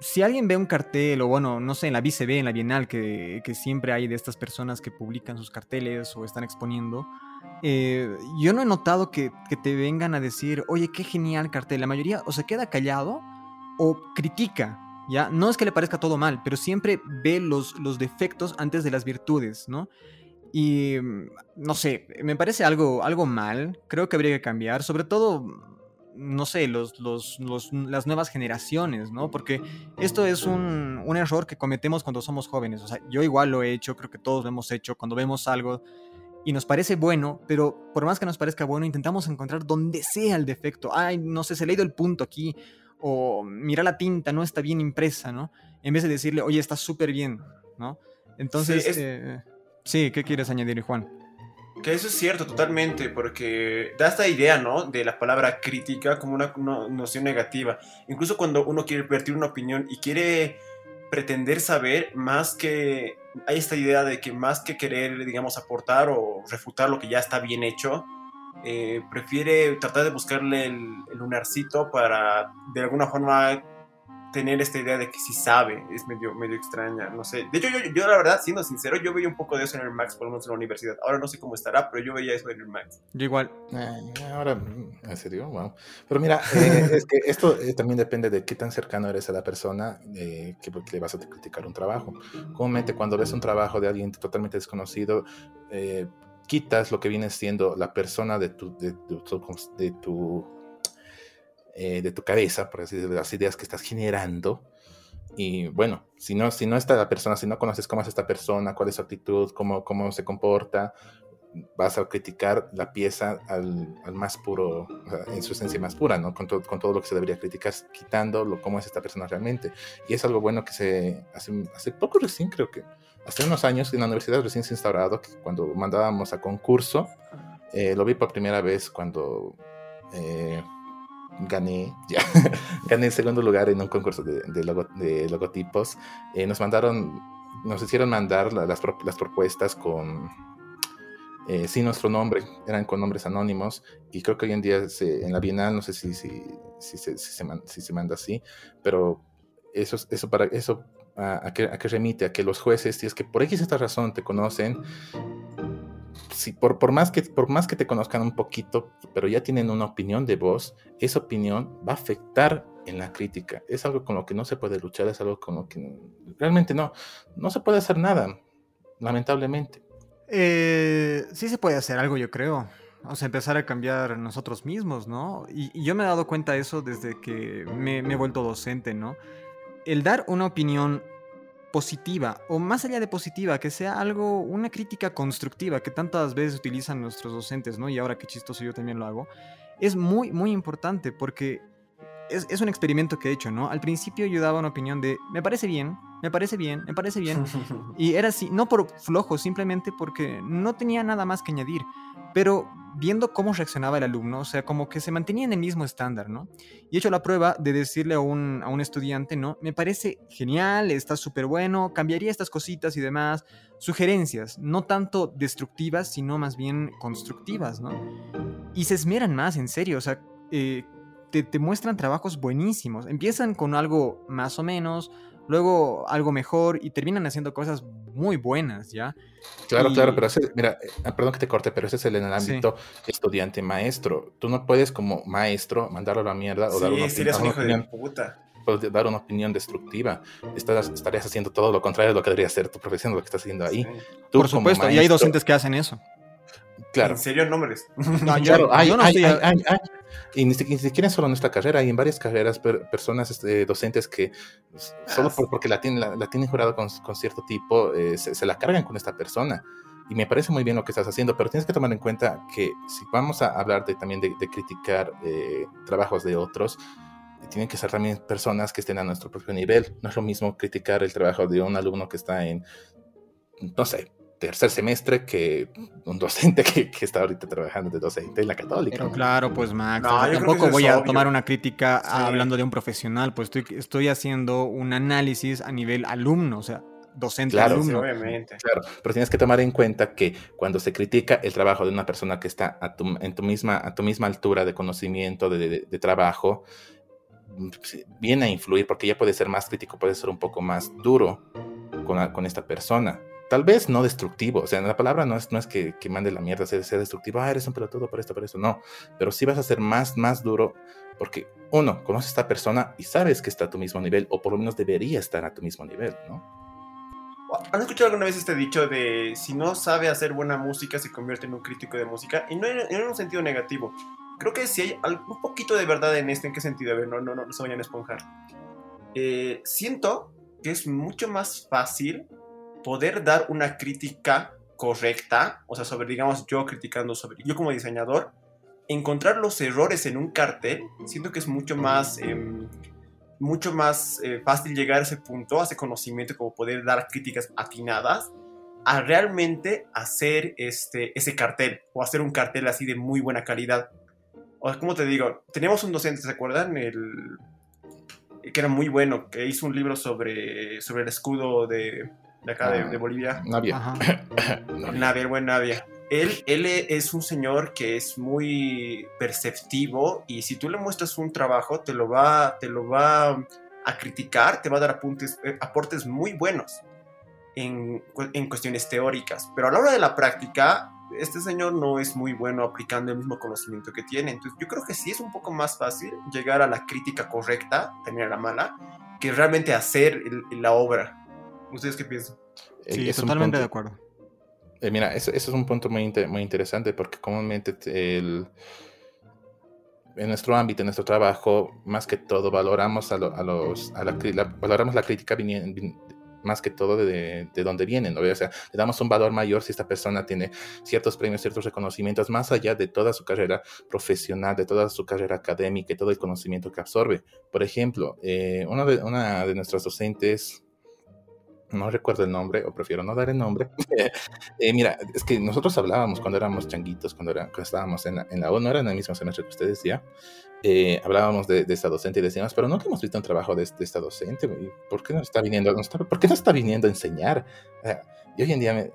si alguien ve un cartel, o bueno, no sé, en la BCB, en la Bienal, que, siempre hay de estas personas que publican sus carteles o están exponiendo, eh, yo no he notado que, te vengan a decir, oye, qué genial cartel. La mayoría o se queda callado o critica, ¿ya? No es que le parezca todo mal, pero siempre ve los, los defectos antes de las virtudes, ¿no? Y no sé, me parece algo, algo mal, creo que habría que cambiar, sobre todo no sé, los, los, las nuevas generaciones, ¿no? Porque esto es un, un, error que cometemos cuando somos jóvenes. O sea, yo igual lo he hecho, creo que todos lo hemos hecho, cuando vemos algo y nos parece bueno, pero por más que nos parezca bueno, intentamos encontrar donde sea el defecto. Ay, no sé, se ha leído el punto aquí, o mira la tinta, no está bien impresa, ¿no? En vez de decirle, oye, está súper bien, ¿no? Entonces, sí, eh, sí, ¿qué quieres añadir, Juan?
Que eso es cierto, totalmente, porque da esta idea, ¿no? De la palabra crítica como una, noción negativa. Incluso cuando uno quiere vertir una opinión y quiere pretender saber más que... Hay esta idea de que más que querer, digamos, aportar o refutar lo que ya está bien hecho, eh, prefiere tratar de buscarle el, el lunarcito para de alguna forma tener esta idea de que sí sabe, es medio, medio extraña, no sé. De hecho, yo, yo, la verdad, siendo sincero, yo veía un poco de eso en el Max, por lo menos en la universidad. Ahora no sé cómo estará, pero yo veía eso en el Max.
Yo igual.
Eh, ahora, ¿en serio? Wow. Pero mira, eh, es que esto eh, también depende de qué tan cercano eres a la persona que, le vas a criticar un trabajo. Comúnmente cuando ves un trabajo de alguien totalmente desconocido, quitas lo que viene siendo la persona de tu, de de tu eh, de tu cabeza, por así decirlo, de las ideas que estás generando. Y bueno, si no, si no está la persona, si no conoces cómo es esta persona, cuál es su actitud, cómo, cómo se comporta, vas a criticar la pieza al, al más puro, en su esencia más pura, ¿no? Con, con, todo lo que se debería criticar, quitando cómo es esta persona realmente. Y es algo bueno que se hace, hace poco recién, creo que, hace unos años en la universidad recién se ha instaurado, que cuando mandábamos a concurso, eh, lo vi por primera vez cuando... Eh, gané, ya, gané el segundo lugar en un concurso de, de, logotipos. Eh, nos mandaron, nos hicieron mandar las, propuestas con, eh, sin nuestro nombre, eran con nombres anónimos y creo que hoy en día en la Bienal, no sé si, si, si, se, si, se, manda así, pero eso, eso, para, eso a, a, que, a, que, remite a que los jueces, si es que por X esta razón te conocen, si por, por, más que, por más que te conozcan un poquito, pero ya tienen una opinión de vos, esa opinión va a afectar en la crítica. Es algo con lo que no se puede luchar, es algo con lo que realmente no, no se puede hacer nada, lamentablemente.
Eh, sí se puede hacer algo, yo creo. O sea, empezar a cambiar nosotros mismos, ¿no? Y, yo me he dado cuenta de eso desde que me, me he vuelto docente, ¿no? El dar una opinión positiva, o más allá de positiva, que sea algo, una crítica constructiva que tantas veces utilizan nuestros docentes, ¿no? Y ahora qué chistoso yo también lo hago, es muy, muy importante porque es, es, un experimento que he hecho, ¿no? Al principio yo daba una opinión de, me parece bien, me parece bien, me parece bien. Y era así, no por flojo, simplemente porque no tenía nada más que añadir. Pero viendo cómo reaccionaba el alumno, o sea, como que se mantenía en el mismo estándar, ¿no? Y he hecho la prueba de decirle a un, a un estudiante, ¿no? Me parece genial, está súper bueno, cambiaría estas cositas y demás. Sugerencias, no tanto destructivas, sino más bien constructivas, ¿no? Y se esmeran más, en serio, o sea, eh, te, te muestran trabajos buenísimos. Empiezan con algo más o menos, luego algo mejor y terminan haciendo cosas muy buenas, ¿ya?
Claro, claro, pero ese, mira, eh, perdón que te corte, pero ese es el en el ámbito estudiante-maestro. Tú no puedes como maestro mandarlo a la mierda o dar una,
si eres un hijo opinión, de puta.
dar una opinión destructiva. Estás, estarías haciendo todo lo contrario de lo que debería ser tu profesión, lo que estás haciendo ahí.
Por supuesto, y hay docentes que hacen eso.
Claro. ¿En serio nombres?
No, claro, hay, no hay, hay, y ni, siquiera solo en nuestra carrera, hay en varias carreras personas este, docentes que solo porque la tienen, la, tienen jurado con, con cierto tipo, eh, se, la cargan con esta persona. Y me parece muy bien lo que estás haciendo, pero tienes que tomar en cuenta que si vamos a hablar de, también de, criticar eh, trabajos de otros, tienen que ser también personas que estén a nuestro propio nivel. No es lo mismo criticar el trabajo de un alumno que está en, no sé, tercer semestre que un docente que, que, está ahorita trabajando de docente en la católica.
Pero claro, pues Max, tampoco voy a tomar una crítica hablando de un profesional, pues estoy, estoy haciendo un análisis a nivel alumno, o sea, docente
claro,
alumno.
obviamente.
Claro, pero tienes que tomar en cuenta que cuando se critica el trabajo de una persona que está a tu, en tu misma, a tu misma altura de conocimiento, de, de, de trabajo, viene a influir porque ya puede ser más crítico, puede ser un poco más duro con, con esta persona tal vez no destructivo, o sea, la palabra no es, no es que, que mande la mierda, sea, sea destructivo, ah, eres un pelotudo por esto, por eso, no, pero sí vas a ser más, más duro, porque uno, conoces a esta persona y sabes que está a tu mismo nivel, o por lo menos debería estar a tu mismo nivel, ¿no?
¿Han escuchado alguna vez este dicho de si no sabe hacer buena música se convierte en un crítico de música? Y no en, en un sentido negativo. Creo que si hay un poquito de verdad en este, ¿en qué sentido? A ver, no, no, no, no se vayan a esponjar. Eh, siento que es mucho más fácil poder dar una crítica correcta, o sea, sobre, digamos, yo criticando sobre, yo como diseñador, encontrar los errores en un cartel, siento que es mucho más, em, mucho más eh, fácil llegar a ese punto, a ese conocimiento, como poder dar críticas atinadas, a realmente hacer este, ese cartel, o hacer un cartel así de muy buena calidad. O como te digo, teníamos un docente, ¿se acuerdan? El, que era muy bueno, que hizo un libro sobre, sobre el escudo de, de acá de, de, Bolivia.
Navia.
Navia, el buen Navia. Él, él es un señor que es muy perceptivo y si tú le muestras un trabajo te lo va, te lo va a criticar, te va a dar apuntes, eh, aportes muy buenos en, en cuestiones teóricas. Pero a la hora de la práctica, este señor no es muy bueno aplicando el mismo conocimiento que tiene. Entonces yo creo que sí es un poco más fácil llegar a la crítica correcta, tener la mala, que realmente hacer el, la obra. ¿Ustedes qué piensan?
Sí, es totalmente de acuerdo.
Eh, mira, eso, eso, es un punto muy, muy interesante porque comúnmente el, en nuestro ámbito, en nuestro trabajo, más que todo valoramos a, lo, a los, a la, valoramos la crítica más que todo de, de dónde vienen, ¿no? O sea, le damos un valor mayor si esta persona tiene ciertos premios, ciertos reconocimientos, más allá de toda su carrera profesional, de toda su carrera académica y todo el conocimiento que absorbe. Por ejemplo, eh, una, de, una de nuestras docentes, no recuerdo el nombre, o prefiero no dar el nombre. eh, mira, es que nosotros hablábamos cuando éramos changuitos, cuando, era, cuando estábamos en la, en la no era en el mismo semestre que ustedes ya, eh, hablábamos de, de, esta docente y decíamos, pero nunca hemos visto un trabajo de, de esta docente, ¿por qué no está viniendo, no está, ¿por qué no está viniendo a enseñar? O sea, y hoy en día me,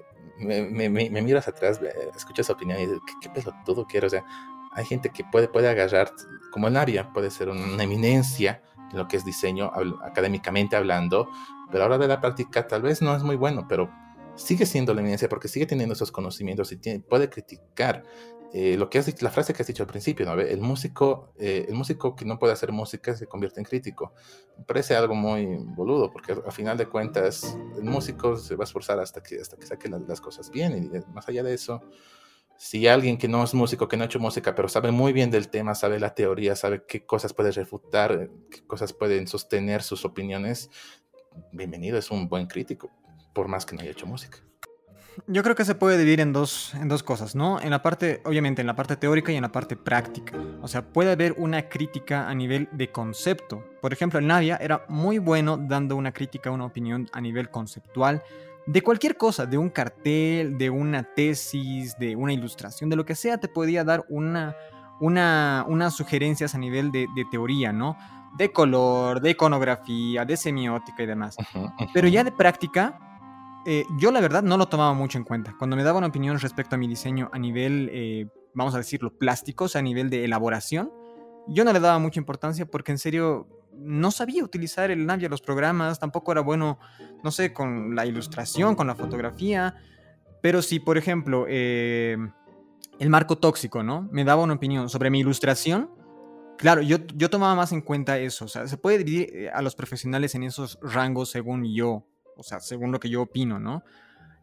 me, me, me miras atrás, escuchas su opinión y dices, ¿qué, qué pelotudo quiero? O sea, hay gente que puede, puede agarrar, como Naria, puede ser una eminencia en lo que es diseño, académicamente hablando, pero ahora de la práctica tal vez no es muy bueno, pero sigue siendo la eminencia porque sigue teniendo esos conocimientos y tiene, puede criticar eh, lo que has dicho, la frase que has dicho al principio, ¿no? El músico, eh, el músico que no puede hacer música se convierte en crítico. Me parece algo muy boludo, porque al final de cuentas el músico se va a esforzar hasta que, hasta que saque las, las cosas bien y eh, más allá de eso, si alguien que no es músico, que no ha hecho música, pero sabe muy bien del tema, sabe la teoría, sabe qué cosas puede refutar, qué cosas pueden sostener sus opiniones, bienvenido, es un buen crítico, por más que no haya hecho música.
Yo creo que se puede dividir en dos, en dos cosas, ¿no? En la parte, obviamente, en la parte teórica y en la parte práctica. O sea, puede haber una crítica a nivel de concepto. Por ejemplo, el Navia era muy bueno dando una crítica, una opinión a nivel conceptual de cualquier cosa, de un cartel, de una tesis, de una ilustración, de lo que sea, te podía dar una, una, unas sugerencias a nivel de, de teoría, ¿no? De color, de iconografía, de semiótica y demás. Pero ya de práctica, eh, yo la verdad no lo tomaba mucho en cuenta. Cuando me daba una opinión respecto a mi diseño a nivel, eh, vamos a decirlo, plástico, o sea, a nivel de elaboración, yo no le daba mucha importancia porque en serio no sabía utilizar el Navia, los programas, tampoco era bueno, no sé, con la ilustración, con la fotografía. Pero si, por ejemplo, eh, el marco tóxico, ¿no? Me daba una opinión sobre mi ilustración, Claro, yo, yo tomaba más en cuenta eso. O sea, se puede dividir eh, a los profesionales en esos rangos según yo. O sea, según lo que yo opino, ¿no?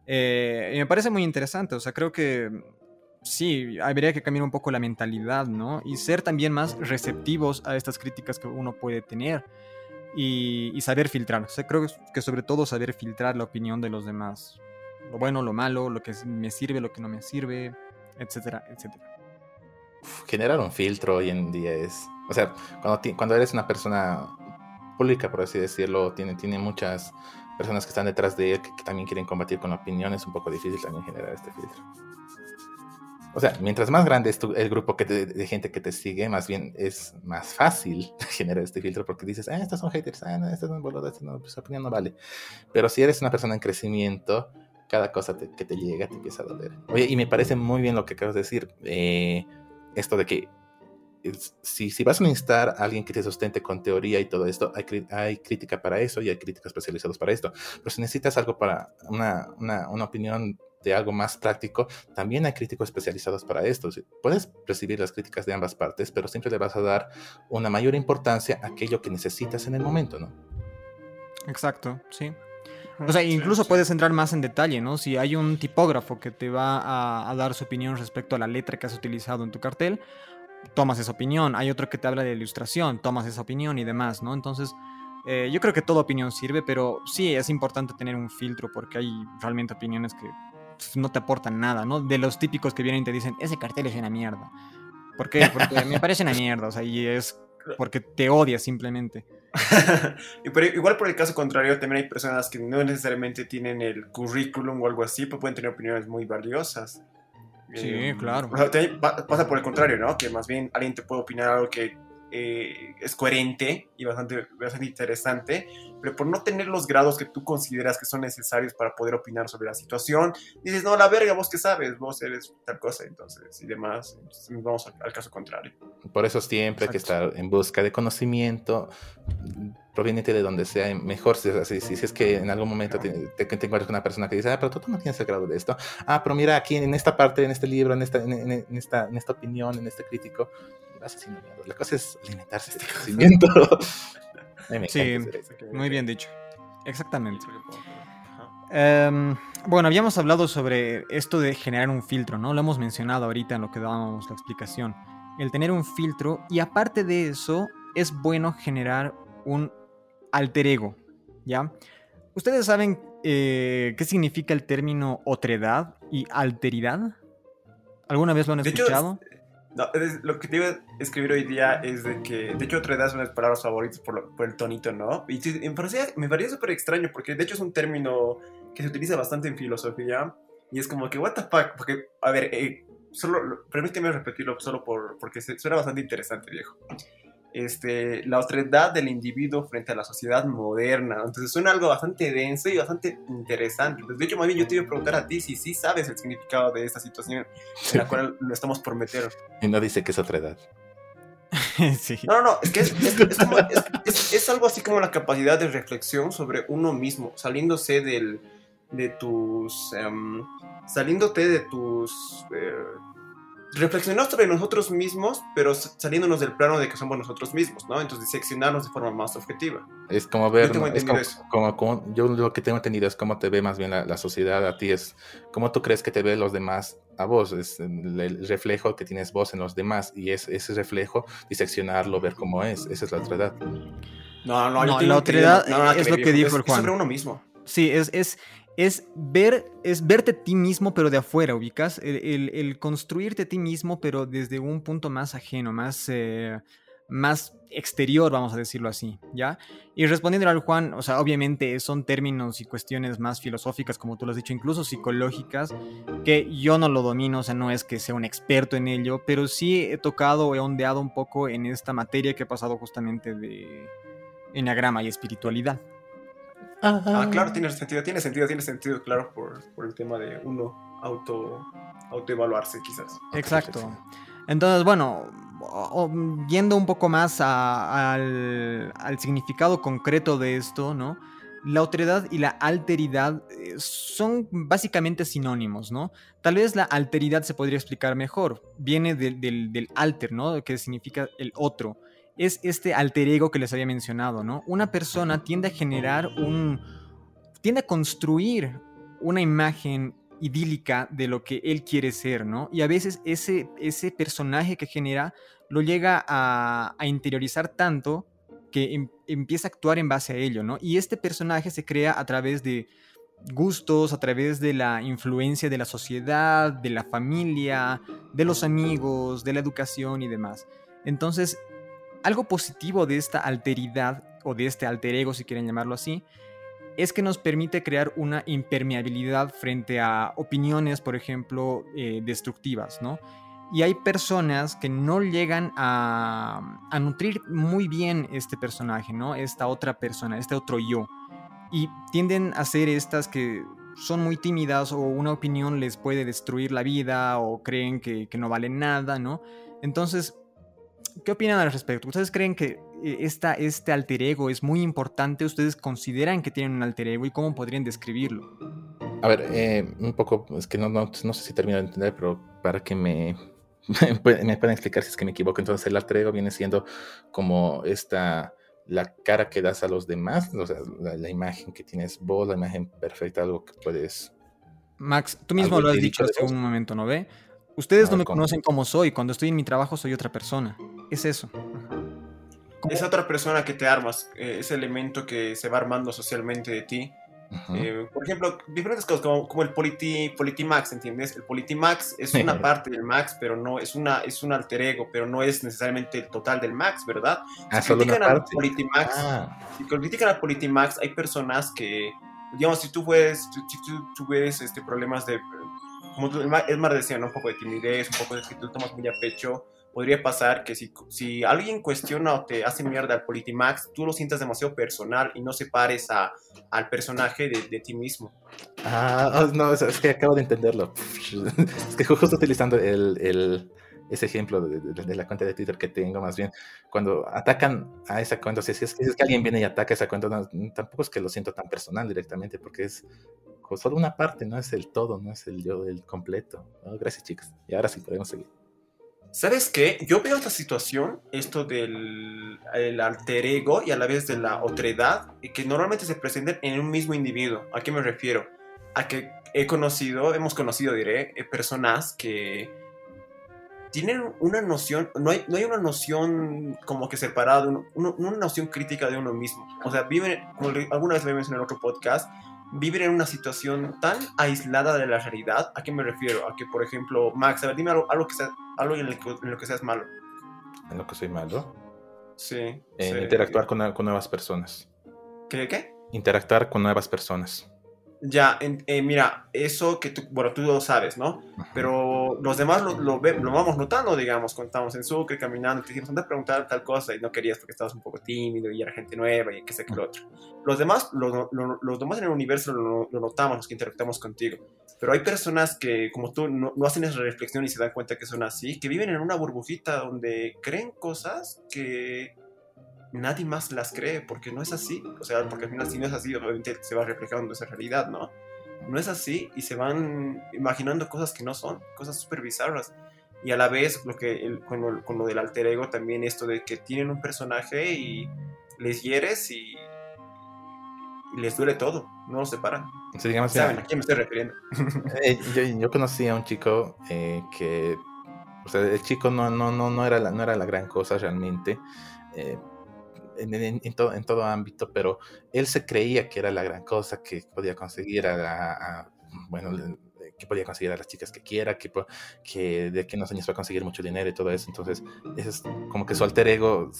Eh, y me parece muy interesante. O sea, creo que sí, habría que cambiar un poco la mentalidad, ¿no? Y ser también más receptivos a estas críticas que uno puede tener. Y, y saber filtrar. O sea, creo que sobre todo saber filtrar la opinión de los demás. Lo bueno, lo malo, lo que me sirve, lo que no me sirve, etcétera, etcétera
generar un filtro hoy en día es, o sea, cuando, cuando eres una persona pública, por así decirlo, tiene, tiene muchas personas que están detrás de él que, también quieren combatir con la opinión, es un poco difícil también generar este filtro. O sea, mientras más grande es tu, el grupo que te, de gente que te sigue, más bien es más fácil generar este filtro porque dices, ah, estos son haters, ah, no, estos son boludos, este no, pues, opinión no vale. Pero si eres una persona en crecimiento, cada cosa que te llega te empieza a doler. Oye, y me parece muy bien lo que acabas de decir. Eh, esto de que si, si, vas a instar a alguien que te sustente con teoría y todo esto, hay, hay, crítica para eso y hay críticas especializadas para esto. Pero si necesitas algo para una, una, una, opinión de algo más práctico, también hay críticos especializados para esto. Puedes recibir las críticas de ambas partes, pero siempre le vas a dar una mayor importancia a aquello que necesitas en el momento, ¿no?
Exacto, sí. O sea, incluso puedes entrar más en detalle, ¿no? Si hay un tipógrafo que te va a, a, dar su opinión respecto a la letra que has utilizado en tu cartel, tomas esa opinión. Hay otro que te habla de ilustración, tomas esa opinión y demás, ¿no? Entonces, eh, yo creo que toda opinión sirve, pero sí es importante tener un filtro porque hay realmente opiniones que no te aportan nada, ¿no? De los típicos que vienen y te dicen, ese cartel es una mierda. ¿Por qué? Porque me parece una mierda, o sea, y es porque te odias simplemente.
y por, igual por el caso contrario, también hay personas que no necesariamente tienen el currículum o algo así, pero pueden tener opiniones muy valiosas.
Sí, eh, claro.
pasa por el contrario, ¿no? Que más bien alguien te puede opinar algo que eh, es coherente y bastante, bastante interesante, pero por no tener los grados que tú consideras que son necesarios para poder opinar sobre la situación, dices, no, la verga, vos qué sabes, vos eres tal cosa, entonces, y demás. Entonces, vamos al, caso contrario.
Por eso siempre hay que estar en busca de conocimiento proveniente de donde sea mejor. Si, si, si, es que en algún momento te, te, encuentras con una persona que dice, ah, pero tú, no tienes el grado de esto. Ah, pero mira, aquí en esta parte, en este libro, en esta, en, esta, en esta opinión, en este crítico, la cosa es alimentarse este conocimiento.
sí, muy bien dicho. Exactamente. Em, bueno, habíamos hablado sobre esto de generar un filtro, ¿no? Lo hemos mencionado ahorita en lo que dábamos la explicación. El tener un filtro y aparte de eso, es bueno generar un alter ego, ¿ya? ¿Ustedes saben eh, qué significa el término otredad y alteridad? ¿Alguna vez lo han escuchado?
No, lo que te iba a escribir hoy día es de que, de hecho, otra edad es una de mis palabras favoritas por, por el tonito, ¿no? Y me parecía, me parecía súper extraño porque, de hecho, es un término que se utiliza bastante en filosofía y es como que, what the fuck, porque, a ver, eh, solo, permíteme repetirlo solo por, porque suena bastante interesante, viejo este, la otredad del individuo frente a la sociedad moderna. Entonces suena algo bastante denso y bastante interesante. de hecho, más bien yo te iba a preguntar a ti si sí sabes el significado de esta situación en la cual lo estamos por meter.
Y no dice que es otredad.
sí.
No, no, no, es que es, algo así como la capacidad de reflexión sobre uno mismo, saliéndose del, de tus... Um, saliéndote de tus... Eh, reflexionar sobre nosotros mismos, pero saliéndonos del plano de que somos nosotros mismos, ¿no? Entonces diseccionarnos de forma más objetiva.
Es como ver, yo, como, yo lo que tengo entendido es cómo te ve más bien la, sociedad a ti, es cómo tú crees que te ve los demás a vos, es el, reflejo que tienes vos en los demás y es ese reflejo diseccionarlo, ver cómo es, esa es la otredad.
No, no, no la otredad es lo que dijo el Juan.
sobre uno mismo.
Sí, es, es, es ver, es verte a ti mismo, pero de afuera, ubicas. El, construirte a ti mismo, pero desde un punto más ajeno, más, eh, más exterior, vamos a decirlo así, ¿ya? Y respondiendo al Juan, o sea, obviamente son términos y cuestiones más filosóficas, como tú lo has dicho, incluso psicológicas, que yo no lo domino, o sea, no es que sea un experto en ello, pero sí he tocado, he ondeado un poco en esta materia que he pasado justamente de enneagrama y espiritualidad.
Ah, claro, tiene sentido, tiene sentido, tiene sentido, claro, por, el tema de uno auto autoevaluarse quizás.
Exacto. Entonces, bueno, yendo un poco más al, significado concreto de esto, ¿no? La otredad y la alteridad eh, son básicamente sinónimos, ¿no? Tal vez la alteridad se podría explicar mejor. Viene del, del alter, ¿no? Que significa el otro es este alter ego que les había mencionado, ¿no? Una persona tiende a generar un... tiende a construir una imagen idílica de lo que él quiere ser, ¿no? Y a veces ese, ese personaje que genera lo llega a, interiorizar tanto que em, empieza a actuar en base a ello, ¿no? Y este personaje se crea a través de gustos, a través de la influencia de la sociedad, de la familia, de los amigos, de la educación y demás. Entonces, algo positivo de esta alteridad o de este alter ego, si quieren llamarlo así, es que nos permite crear una impermeabilidad frente a opiniones, por ejemplo, eh, destructivas, ¿no? Y hay personas que no llegan a, nutrir muy bien este personaje, ¿no? Esta otra persona, este otro yo. Y tienden a ser estas que son muy tímidas o una opinión les puede destruir la vida o creen que, no valen nada, ¿no? Entonces, ¿Qué opinan al respecto? ¿Ustedes creen que eh, esta, este alter ego es muy importante? ¿Ustedes consideran que tienen un alter ego y cómo podrían describirlo?
A ver, eh, un poco, es que no, no, sé si termino de entender, pero para que me, me puedan explicar si es que me equivoco. Entonces, el alter ego viene siendo como esta, la cara que das a los demás, o sea, la, imagen que tienes vos, la imagen perfecta, algo que puedes.
Max, tú mismo lo has dicho hace un momento, ¿no ve? Ustedes no me conocen como soy. Cuando estoy en mi trabajo soy otra persona. Es eso.
Es otra persona que te armas, eh, ese elemento que se va armando socialmente de ti Eh, por ejemplo, diferentes cosas como, el Politi, Politimax, ¿entiendes? El Politimax es una parte del Max, pero no es una es un alter ego, pero no es necesariamente el total del Max, ¿verdad?
Ah, si critican al
Politimax, ah. si critican al Politimax, hay personas que, digamos, si tú puedes, si tú tuvieras este, problemas de, como Edmar decía, ¿no? un poco de timidez, un poco de que tú tomas muy a pecho, podría pasar que si, si alguien cuestiona o te hace mierda al Politimax, tú lo sientas demasiado personal y no separes a, al personaje de, de ti mismo.
Ah, oh, no, es, que acabo de entenderlo. es que justo utilizando el, el ese ejemplo de, la cuenta de Twitter que tengo, más bien, cuando atacan a esa cuenta, si es, es, que alguien viene y ataca esa cuenta, tampoco es que lo siento tan personal directamente, porque es solo una parte, no es el todo, no es el yo del completo. gracias, chicas. Y ahora sí podemos seguir.
¿Sabes qué? Yo veo esta situación, esto del el alter ego y a la vez de la otredad, que normalmente se presentan en un mismo individuo. ¿A qué me refiero? A que he conocido, hemos conocido, diré, eh, personas que tienen una noción, no hay, no hay una noción como que separada, una noción crítica de uno mismo. O sea, viven, como alguna vez me mencioné en otro podcast, vivir en una situación tan aislada de la realidad. ¿A qué me refiero? A que, por ejemplo, Max, a ver, dime algo, que sea, algo en, lo que seas malo.
¿En lo que soy malo?
Sí.
En interactuar con, con nuevas personas.
¿Qué? ¿Qué?
Interactuar con nuevas personas.
Ya, eh, mira, eso que tú, bueno, tú lo sabes, ¿no? Pero los demás lo, lo, vamos notando, digamos, cuando estamos en Sucre, caminando, te dijimos, anda a preguntar tal cosa y no querías porque estabas un poco tímido y era gente nueva y qué sé qué lo otro. Los demás, los demás en el universo lo, notamos, los que interactuamos contigo. Pero hay personas que, como tú, no, no hacen esa reflexión y se dan cuenta que son así, que viven en una burbujita donde creen cosas que nadie más las cree, porque no es así. O sea, porque al final si no es así, obviamente se va reflejando esa realidad, ¿no? No es así y se van imaginando cosas que no son, cosas súper bizarras. Y a la vez, lo que con, lo, con, lo, del alter ego, también esto de que tienen un personaje y les hieres y, les duele todo, no los separan. ¿Saben a quién me estoy refiriendo?
Eh, yo, yo, conocí a un chico eh, que, o sea, el chico no, no, no, no, era, la, no era la gran cosa realmente. Eh, en, todo, ámbito, pero él se creía que era la gran cosa, que podía conseguir a, bueno, que podía conseguir a las chicas que quiera, que, que de aquí unos años va a conseguir mucho dinero y todo eso. Entonces, es como que su alter ego,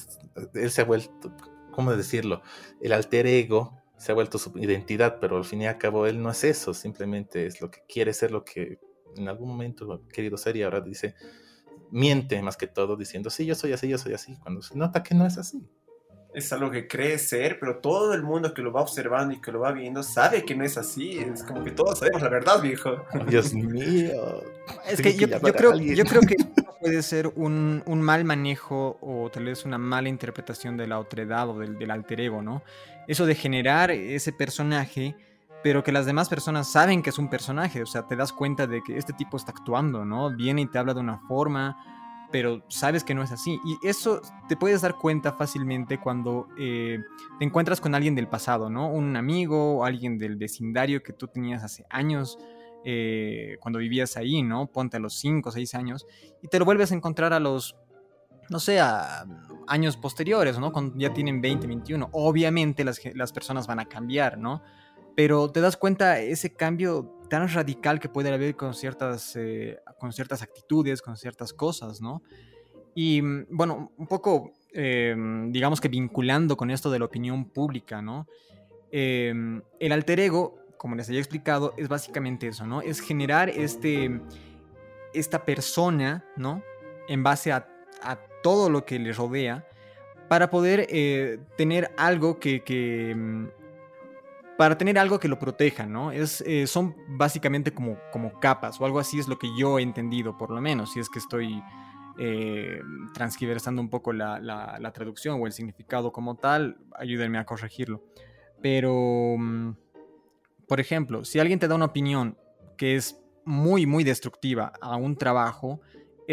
él se ha vuelto, ¿cómo decirlo? El alter ego se ha vuelto su identidad, pero al fin y al cabo él no es eso, simplemente es lo que quiere ser, lo que en algún momento ha querido ser y ahora dice, miente más que todo diciendo, sí, yo soy así, yo soy así, cuando se nota que no es así
es algo que cree ser, pero todo el mundo que lo va observando y que lo va viendo sabe que no es así. Es como que todos sabemos la verdad, viejo.
Dios mío.
Es que, yo, creo, yo, creo, que puede ser un, mal manejo o tal vez una mala interpretación de la otredad o del, del alter ego, ¿no? Eso de generar ese personaje, pero que las demás personas saben que es un personaje. O sea, te das cuenta de que este tipo está actuando, ¿no? Viene y te habla de una forma pero sabes que no es así. Y eso te puedes dar cuenta fácilmente cuando eh, te encuentras con alguien del pasado, ¿no? Un amigo o alguien del vecindario que tú tenías hace años, eh, cuando vivías ahí, ¿no? Ponte a los 5 o 6 años, y te lo vuelves a encontrar a los, no sé, años posteriores, ¿no? Cuando ya tienen 20, 21. Obviamente las, las personas van a cambiar, ¿no? Pero te das cuenta ese cambio tan radical que puede haber con ciertas, eh, con ciertas actitudes, con ciertas cosas, ¿no? Y mm, bueno, un poco, em, digamos que vinculando con esto de la opinión pública, ¿no? Em, el alter ego, como les había explicado, es básicamente eso, ¿no? Es generar este, esta persona, ¿no? En base a, todo lo que le rodea, para poder eh, tener algo que, que mm, para tener algo que lo proteja, ¿no? Es, eh, son básicamente como, como capas o algo así es lo que yo he entendido, por lo menos, si es que estoy eh, transgiversando un poco la, la, traducción o el significado como tal, ayúdenme a corregirlo. Pero, mm, por ejemplo, si alguien te da una opinión que es muy, muy destructiva a un trabajo,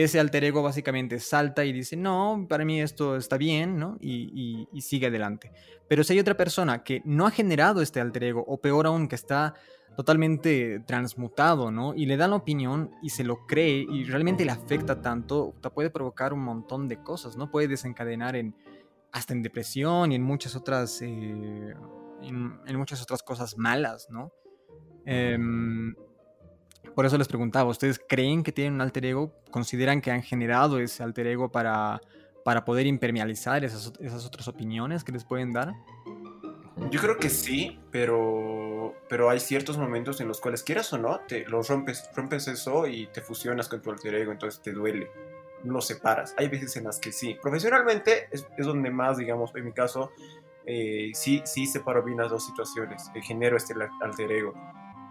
ese alter ego básicamente salta y dice, no, para mí esto está bien, ¿no? Y, sigue adelante. Pero si hay otra persona que no ha generado este alter ego, o peor aún, que está totalmente transmutado, ¿no? Y le da la opinión y se lo cree y realmente le afecta tanto, te puede provocar un montón de cosas, ¿no? Puede desencadenar en hasta en depresión y en muchas otras, eh, en, muchas otras cosas malas, ¿no? Em, por eso les preguntaba, ¿ustedes creen que tienen un alter ego? ¿Consideran que han generado ese alter ego para, para poder impermeabilizar esas, esas otras opiniones que les pueden dar?
Yo creo que sí, pero, pero hay ciertos momentos en los cuales quieras o no, te los rompes, rompes eso y te fusionas con tu alter ego, entonces te duele, no lo separas. Hay veces en las que sí. Profesionalmente es, es donde más, digamos, en mi caso, eh, sí, sí separo bien las dos situaciones, el genero este alter ego.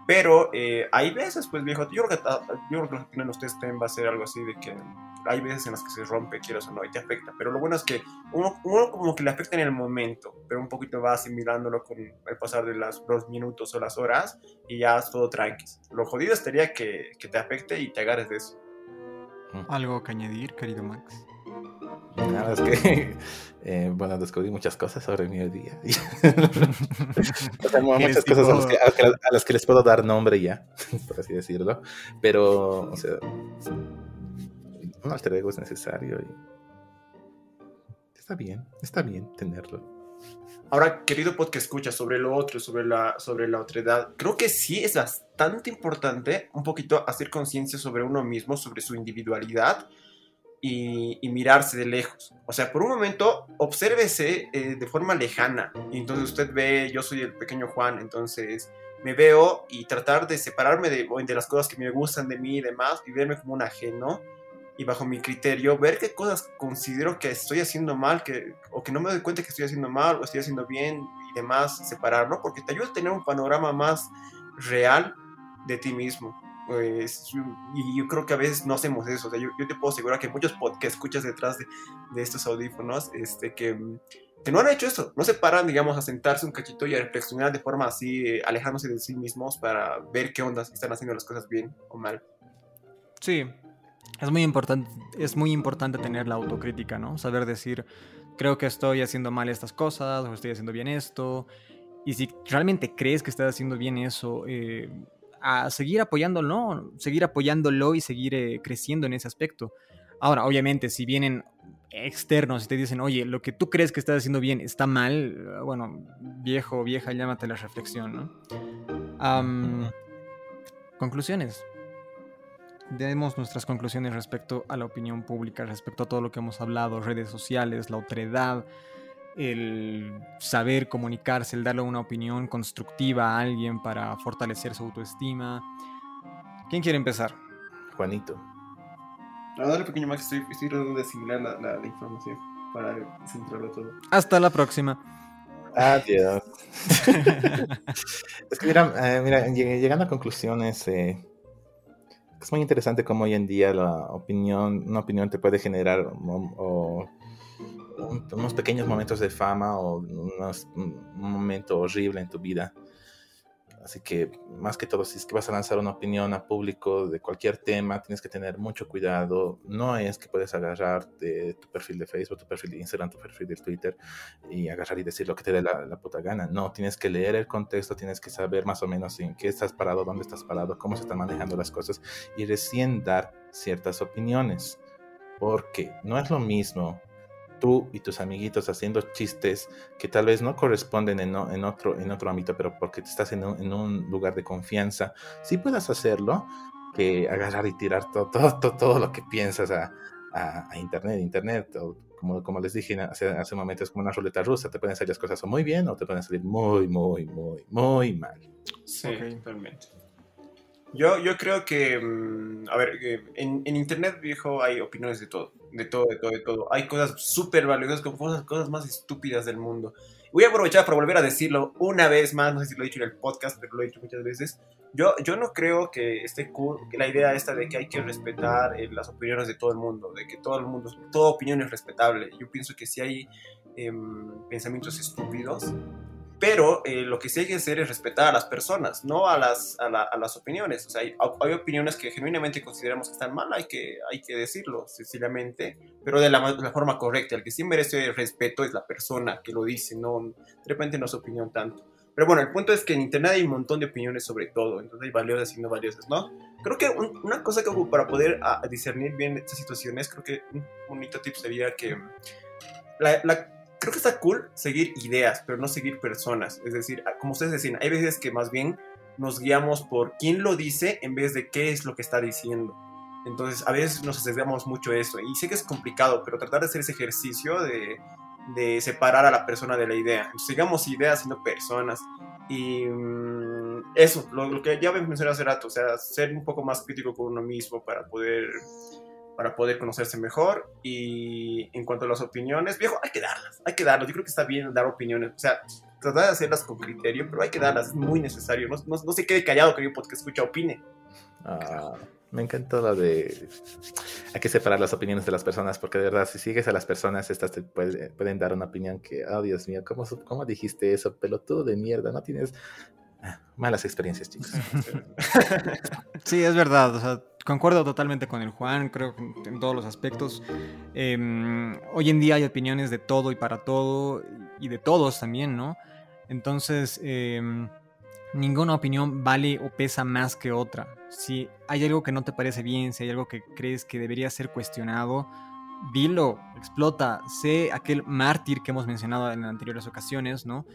Pero eh, hay veces, pues viejo, yo creo que, yo creo que lo que tienen ustedes también va a ser algo así de que hay veces en las que se rompe, quieras o no, y te afecta. Pero lo bueno es que uno, uno, como que le afecta en el momento, pero un poquito va asimilándolo con el pasar de las, los minutos o las horas y ya es todo tranqui. Lo jodido sería que, que te afecte y te agarres de eso.
¿Algo que añadir, querido Max?
Nada, es que, eh, bueno, descubrí muchas cosas sobre mi día. o sea, muchas cosas a las, que, a las, que, les puedo dar nombre ya, por así decirlo. Pero, o sea, un alter ego es necesario y está bien, está bien tenerlo.
Ahora, querido podcast escucha sobre lo otro, sobre la, sobre la otredad, creo que sí es bastante importante un poquito hacer conciencia sobre uno mismo, sobre su individualidad y, mirarse de lejos. O sea, por un momento, obsérvese eh, de forma lejana. Y entonces usted ve, yo soy el pequeño Juan, entonces me veo y tratar de separarme de, de las cosas que me gustan de mí y demás y verme como un ajeno y bajo mi criterio ver qué cosas considero que estoy haciendo mal que, o que no me doy cuenta que estoy haciendo mal o estoy haciendo bien y demás, separarlo, porque te ayuda a tener un panorama más real de ti mismo. Pues, y yo creo que a veces no hacemos eso. O sea, yo, te puedo asegurar que muchos podcasts escuchas detrás de, estos audífonos este, que, que, no han hecho eso. No se paran, digamos, a sentarse un cachito y a reflexionar de forma así, eh, alejándose de sí mismos para ver qué ondas están haciendo las cosas bien o mal.
Sí, es muy importante, es muy importante tener la autocrítica, ¿no? Saber decir, creo que estoy haciendo mal estas cosas o estoy haciendo bien esto. Y si realmente crees que estás haciendo bien eso, eh, a seguir apoyándolo, seguir apoyándolo y seguir eh, creciendo en ese aspecto. Ahora, obviamente, si vienen externos y te dicen, oye, lo que tú crees que estás haciendo bien está mal, bueno, viejo o vieja, llámate la reflexión, ¿no? conclusiones demos nuestras conclusiones respecto a la opinión pública, respecto a todo lo que hemos hablado, redes sociales, la otredad, el saber comunicarse, el darle una opinión constructiva a alguien para fortalecer su autoestima. ¿Quién quiere empezar?
Juanito.
A dale pequeño Max, estoy, estoy tratando de asimilar la, la, información para centrarlo todo.
Hasta la próxima.
Adiós. es que mira, eh, mira, llegando a conclusiones, eh, es muy interesante cómo hoy en día la opinión, una opinión te puede generar unos pequeños momentos de fama o un momento horrible en tu vida. Así que más que todo, si es que vas a lanzar una opinión a público de cualquier tema, tienes que tener mucho cuidado. No es que puedes agarrar de tu perfil de Facebook, tu perfil de Instagram, tu perfil de Twitter y agarrar y decir lo que te dé la, la, puta gana. No, tienes que leer el contexto, tienes que saber más o menos en qué estás parado, dónde estás parado, cómo se están manejando las cosas y recién dar ciertas opiniones. Porque no es lo mismo tú y tus amiguitos haciendo chistes que tal vez no corresponden en, en, otro, en otro ámbito, pero porque estás en un, en un lugar de confianza, sí puedas hacerlo, que agarrar y tirar todo, todo, todo, lo que piensas a, a, a Internet. Internet, o como, como les dije hace, hace un momento, es como una ruleta rusa, te pueden salir las cosas muy bien o te pueden salir muy, muy, muy, muy mal.
Sí, totalmente. Yo, yo creo que, mm, a ver, en, en, Internet, viejo, hay opiniones de todo, de todo, de todo, de todo. Hay cosas súper valiosas, como las cosas más estúpidas del mundo. Voy a aprovechar para volver a decirlo una vez más, no sé si lo he dicho en el podcast, pero lo he dicho muchas veces. Yo, yo no creo que esté cool, que la idea esta de que hay que respetar eh, las opiniones de todo el mundo, de que todo el mundo, toda opinión es respetable. Yo pienso que si hay eh, pensamientos estúpidos, pero eh, lo que sí hay que hacer es respetar a las personas, no a las, a, la, a las opiniones. O sea, hay, hay, opiniones que genuinamente consideramos que están mal, hay que, hay que decirlo sencillamente, pero de la, la, forma correcta. El que sí merece respeto es la persona que lo dice, no, de repente no es opinión tanto. Pero bueno, el punto es que en Internet hay un montón de opiniones sobre todo, entonces hay valiosas y no valiosas, ¿no? Creo que un, una cosa que para poder a discernir bien estas situaciones, creo que un bonito tip sería que la, la creo que está cool seguir ideas, pero no seguir personas. Es decir, como ustedes decían, hay veces que más bien nos guiamos por quién lo dice en vez de qué es lo que está diciendo. Entonces, a veces nos asociamos mucho eso. Y sé que es complicado, pero tratar de hacer ese ejercicio de, de separar a la persona de la idea. Digamos ideas, sino personas. Y mm, eso, lo, lo, que ya mencioné hace rato, o sea, ser un poco más crítico con uno mismo para poder para poder conocerse mejor. Y en cuanto a las opiniones, viejo, hay que darlas, hay que darlas. Yo creo que está bien dar opiniones. O sea, tratar de hacerlas con criterio, pero hay que darlas, es muy necesario. No, no, no se quede callado, querido que escucha, opine.
Ah, me encantó lo de. Hay que separar las opiniones de las personas, porque de verdad, si sigues a las personas, estas te puede, pueden dar una opinión que, oh Dios mío, ¿cómo, ¿cómo dijiste eso? Pelotudo de mierda, no tienes. Ah, malas experiencias, chicos.
Sí, es verdad. O sea, concuerdo totalmente con el Juan, creo que en todos los aspectos. Eh, hoy en día hay opiniones de todo y para todo, y de todos también, ¿no? Entonces, eh, ninguna opinión vale o pesa más que otra. Si hay algo que no te parece bien, si hay algo que crees que debería ser cuestionado, dilo, explota, sé aquel mártir que hemos mencionado en anteriores ocasiones, ¿no?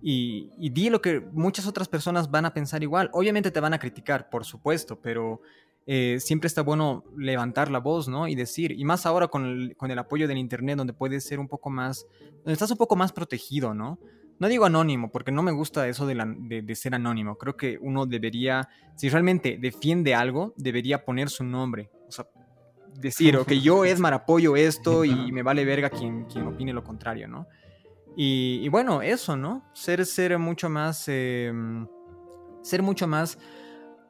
Y, y, di lo que muchas otras personas van a pensar igual. Obviamente te van a criticar, por supuesto, pero eh, siempre está bueno levantar la voz, ¿no? Y decir, y más ahora con el, con el apoyo del Internet, donde puedes ser un poco más, donde estás un poco más protegido, ¿no? No digo anónimo, porque no me gusta eso de, la, de, de, ser anónimo. Creo que uno debería, si realmente defiende algo, debería poner su nombre. O sea, decir, ok, yo Esmar apoyo esto y me vale verga quien, quien opine lo contrario, ¿no? Y, y, bueno, eso, ¿no? Ser, ser mucho más. Eh, ser mucho más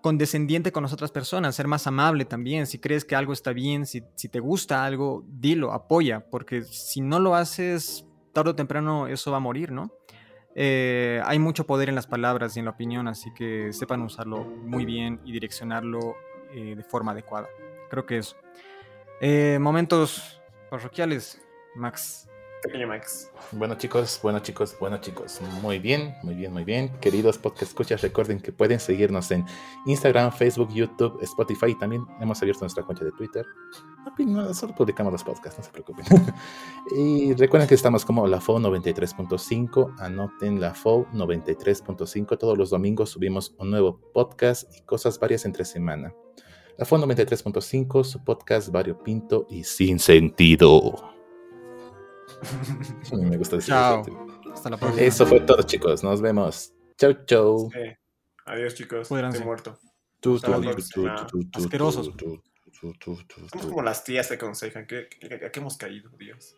condescendiente con las otras personas, ser más amable también. Si crees que algo está bien, si, si te gusta algo, dilo, apoya, porque si no lo haces, tarde o temprano eso va a morir, ¿no? Eh, hay mucho poder en las palabras y en la opinión, así que sepan usarlo muy bien y direccionarlo eh, de forma adecuada. Creo que eso. Eh, momentos parroquiales, Max.
Pequeño Max.
Bueno chicos, bueno chicos, bueno chicos. Muy bien, muy bien, muy bien. Queridos podcast escuchas, recuerden que pueden seguirnos en Instagram, Facebook, YouTube, Spotify y también hemos abierto nuestra cuenta de Twitter. No, solo publicamos los podcasts, no se preocupen. y recuerden que estamos como la FO 93.5. Anoten la FO 93.5. Todos los domingos subimos un nuevo podcast y cosas varias entre semana. La FO 93.5, su podcast variopinto y sin sentido. Me gusta decir
Chao. Hasta la próxima.
Eso fue todo, chicos. Nos vemos. Chau, chau.
Sí. Adiós, chicos. Estoy muerto.
Tú, tú,
próxima.
tú, tú, tú,
Asquerosos.
Somos como las tías te aconsejan. ¿Qué, qué, qué- a qué hemos caído, Dios?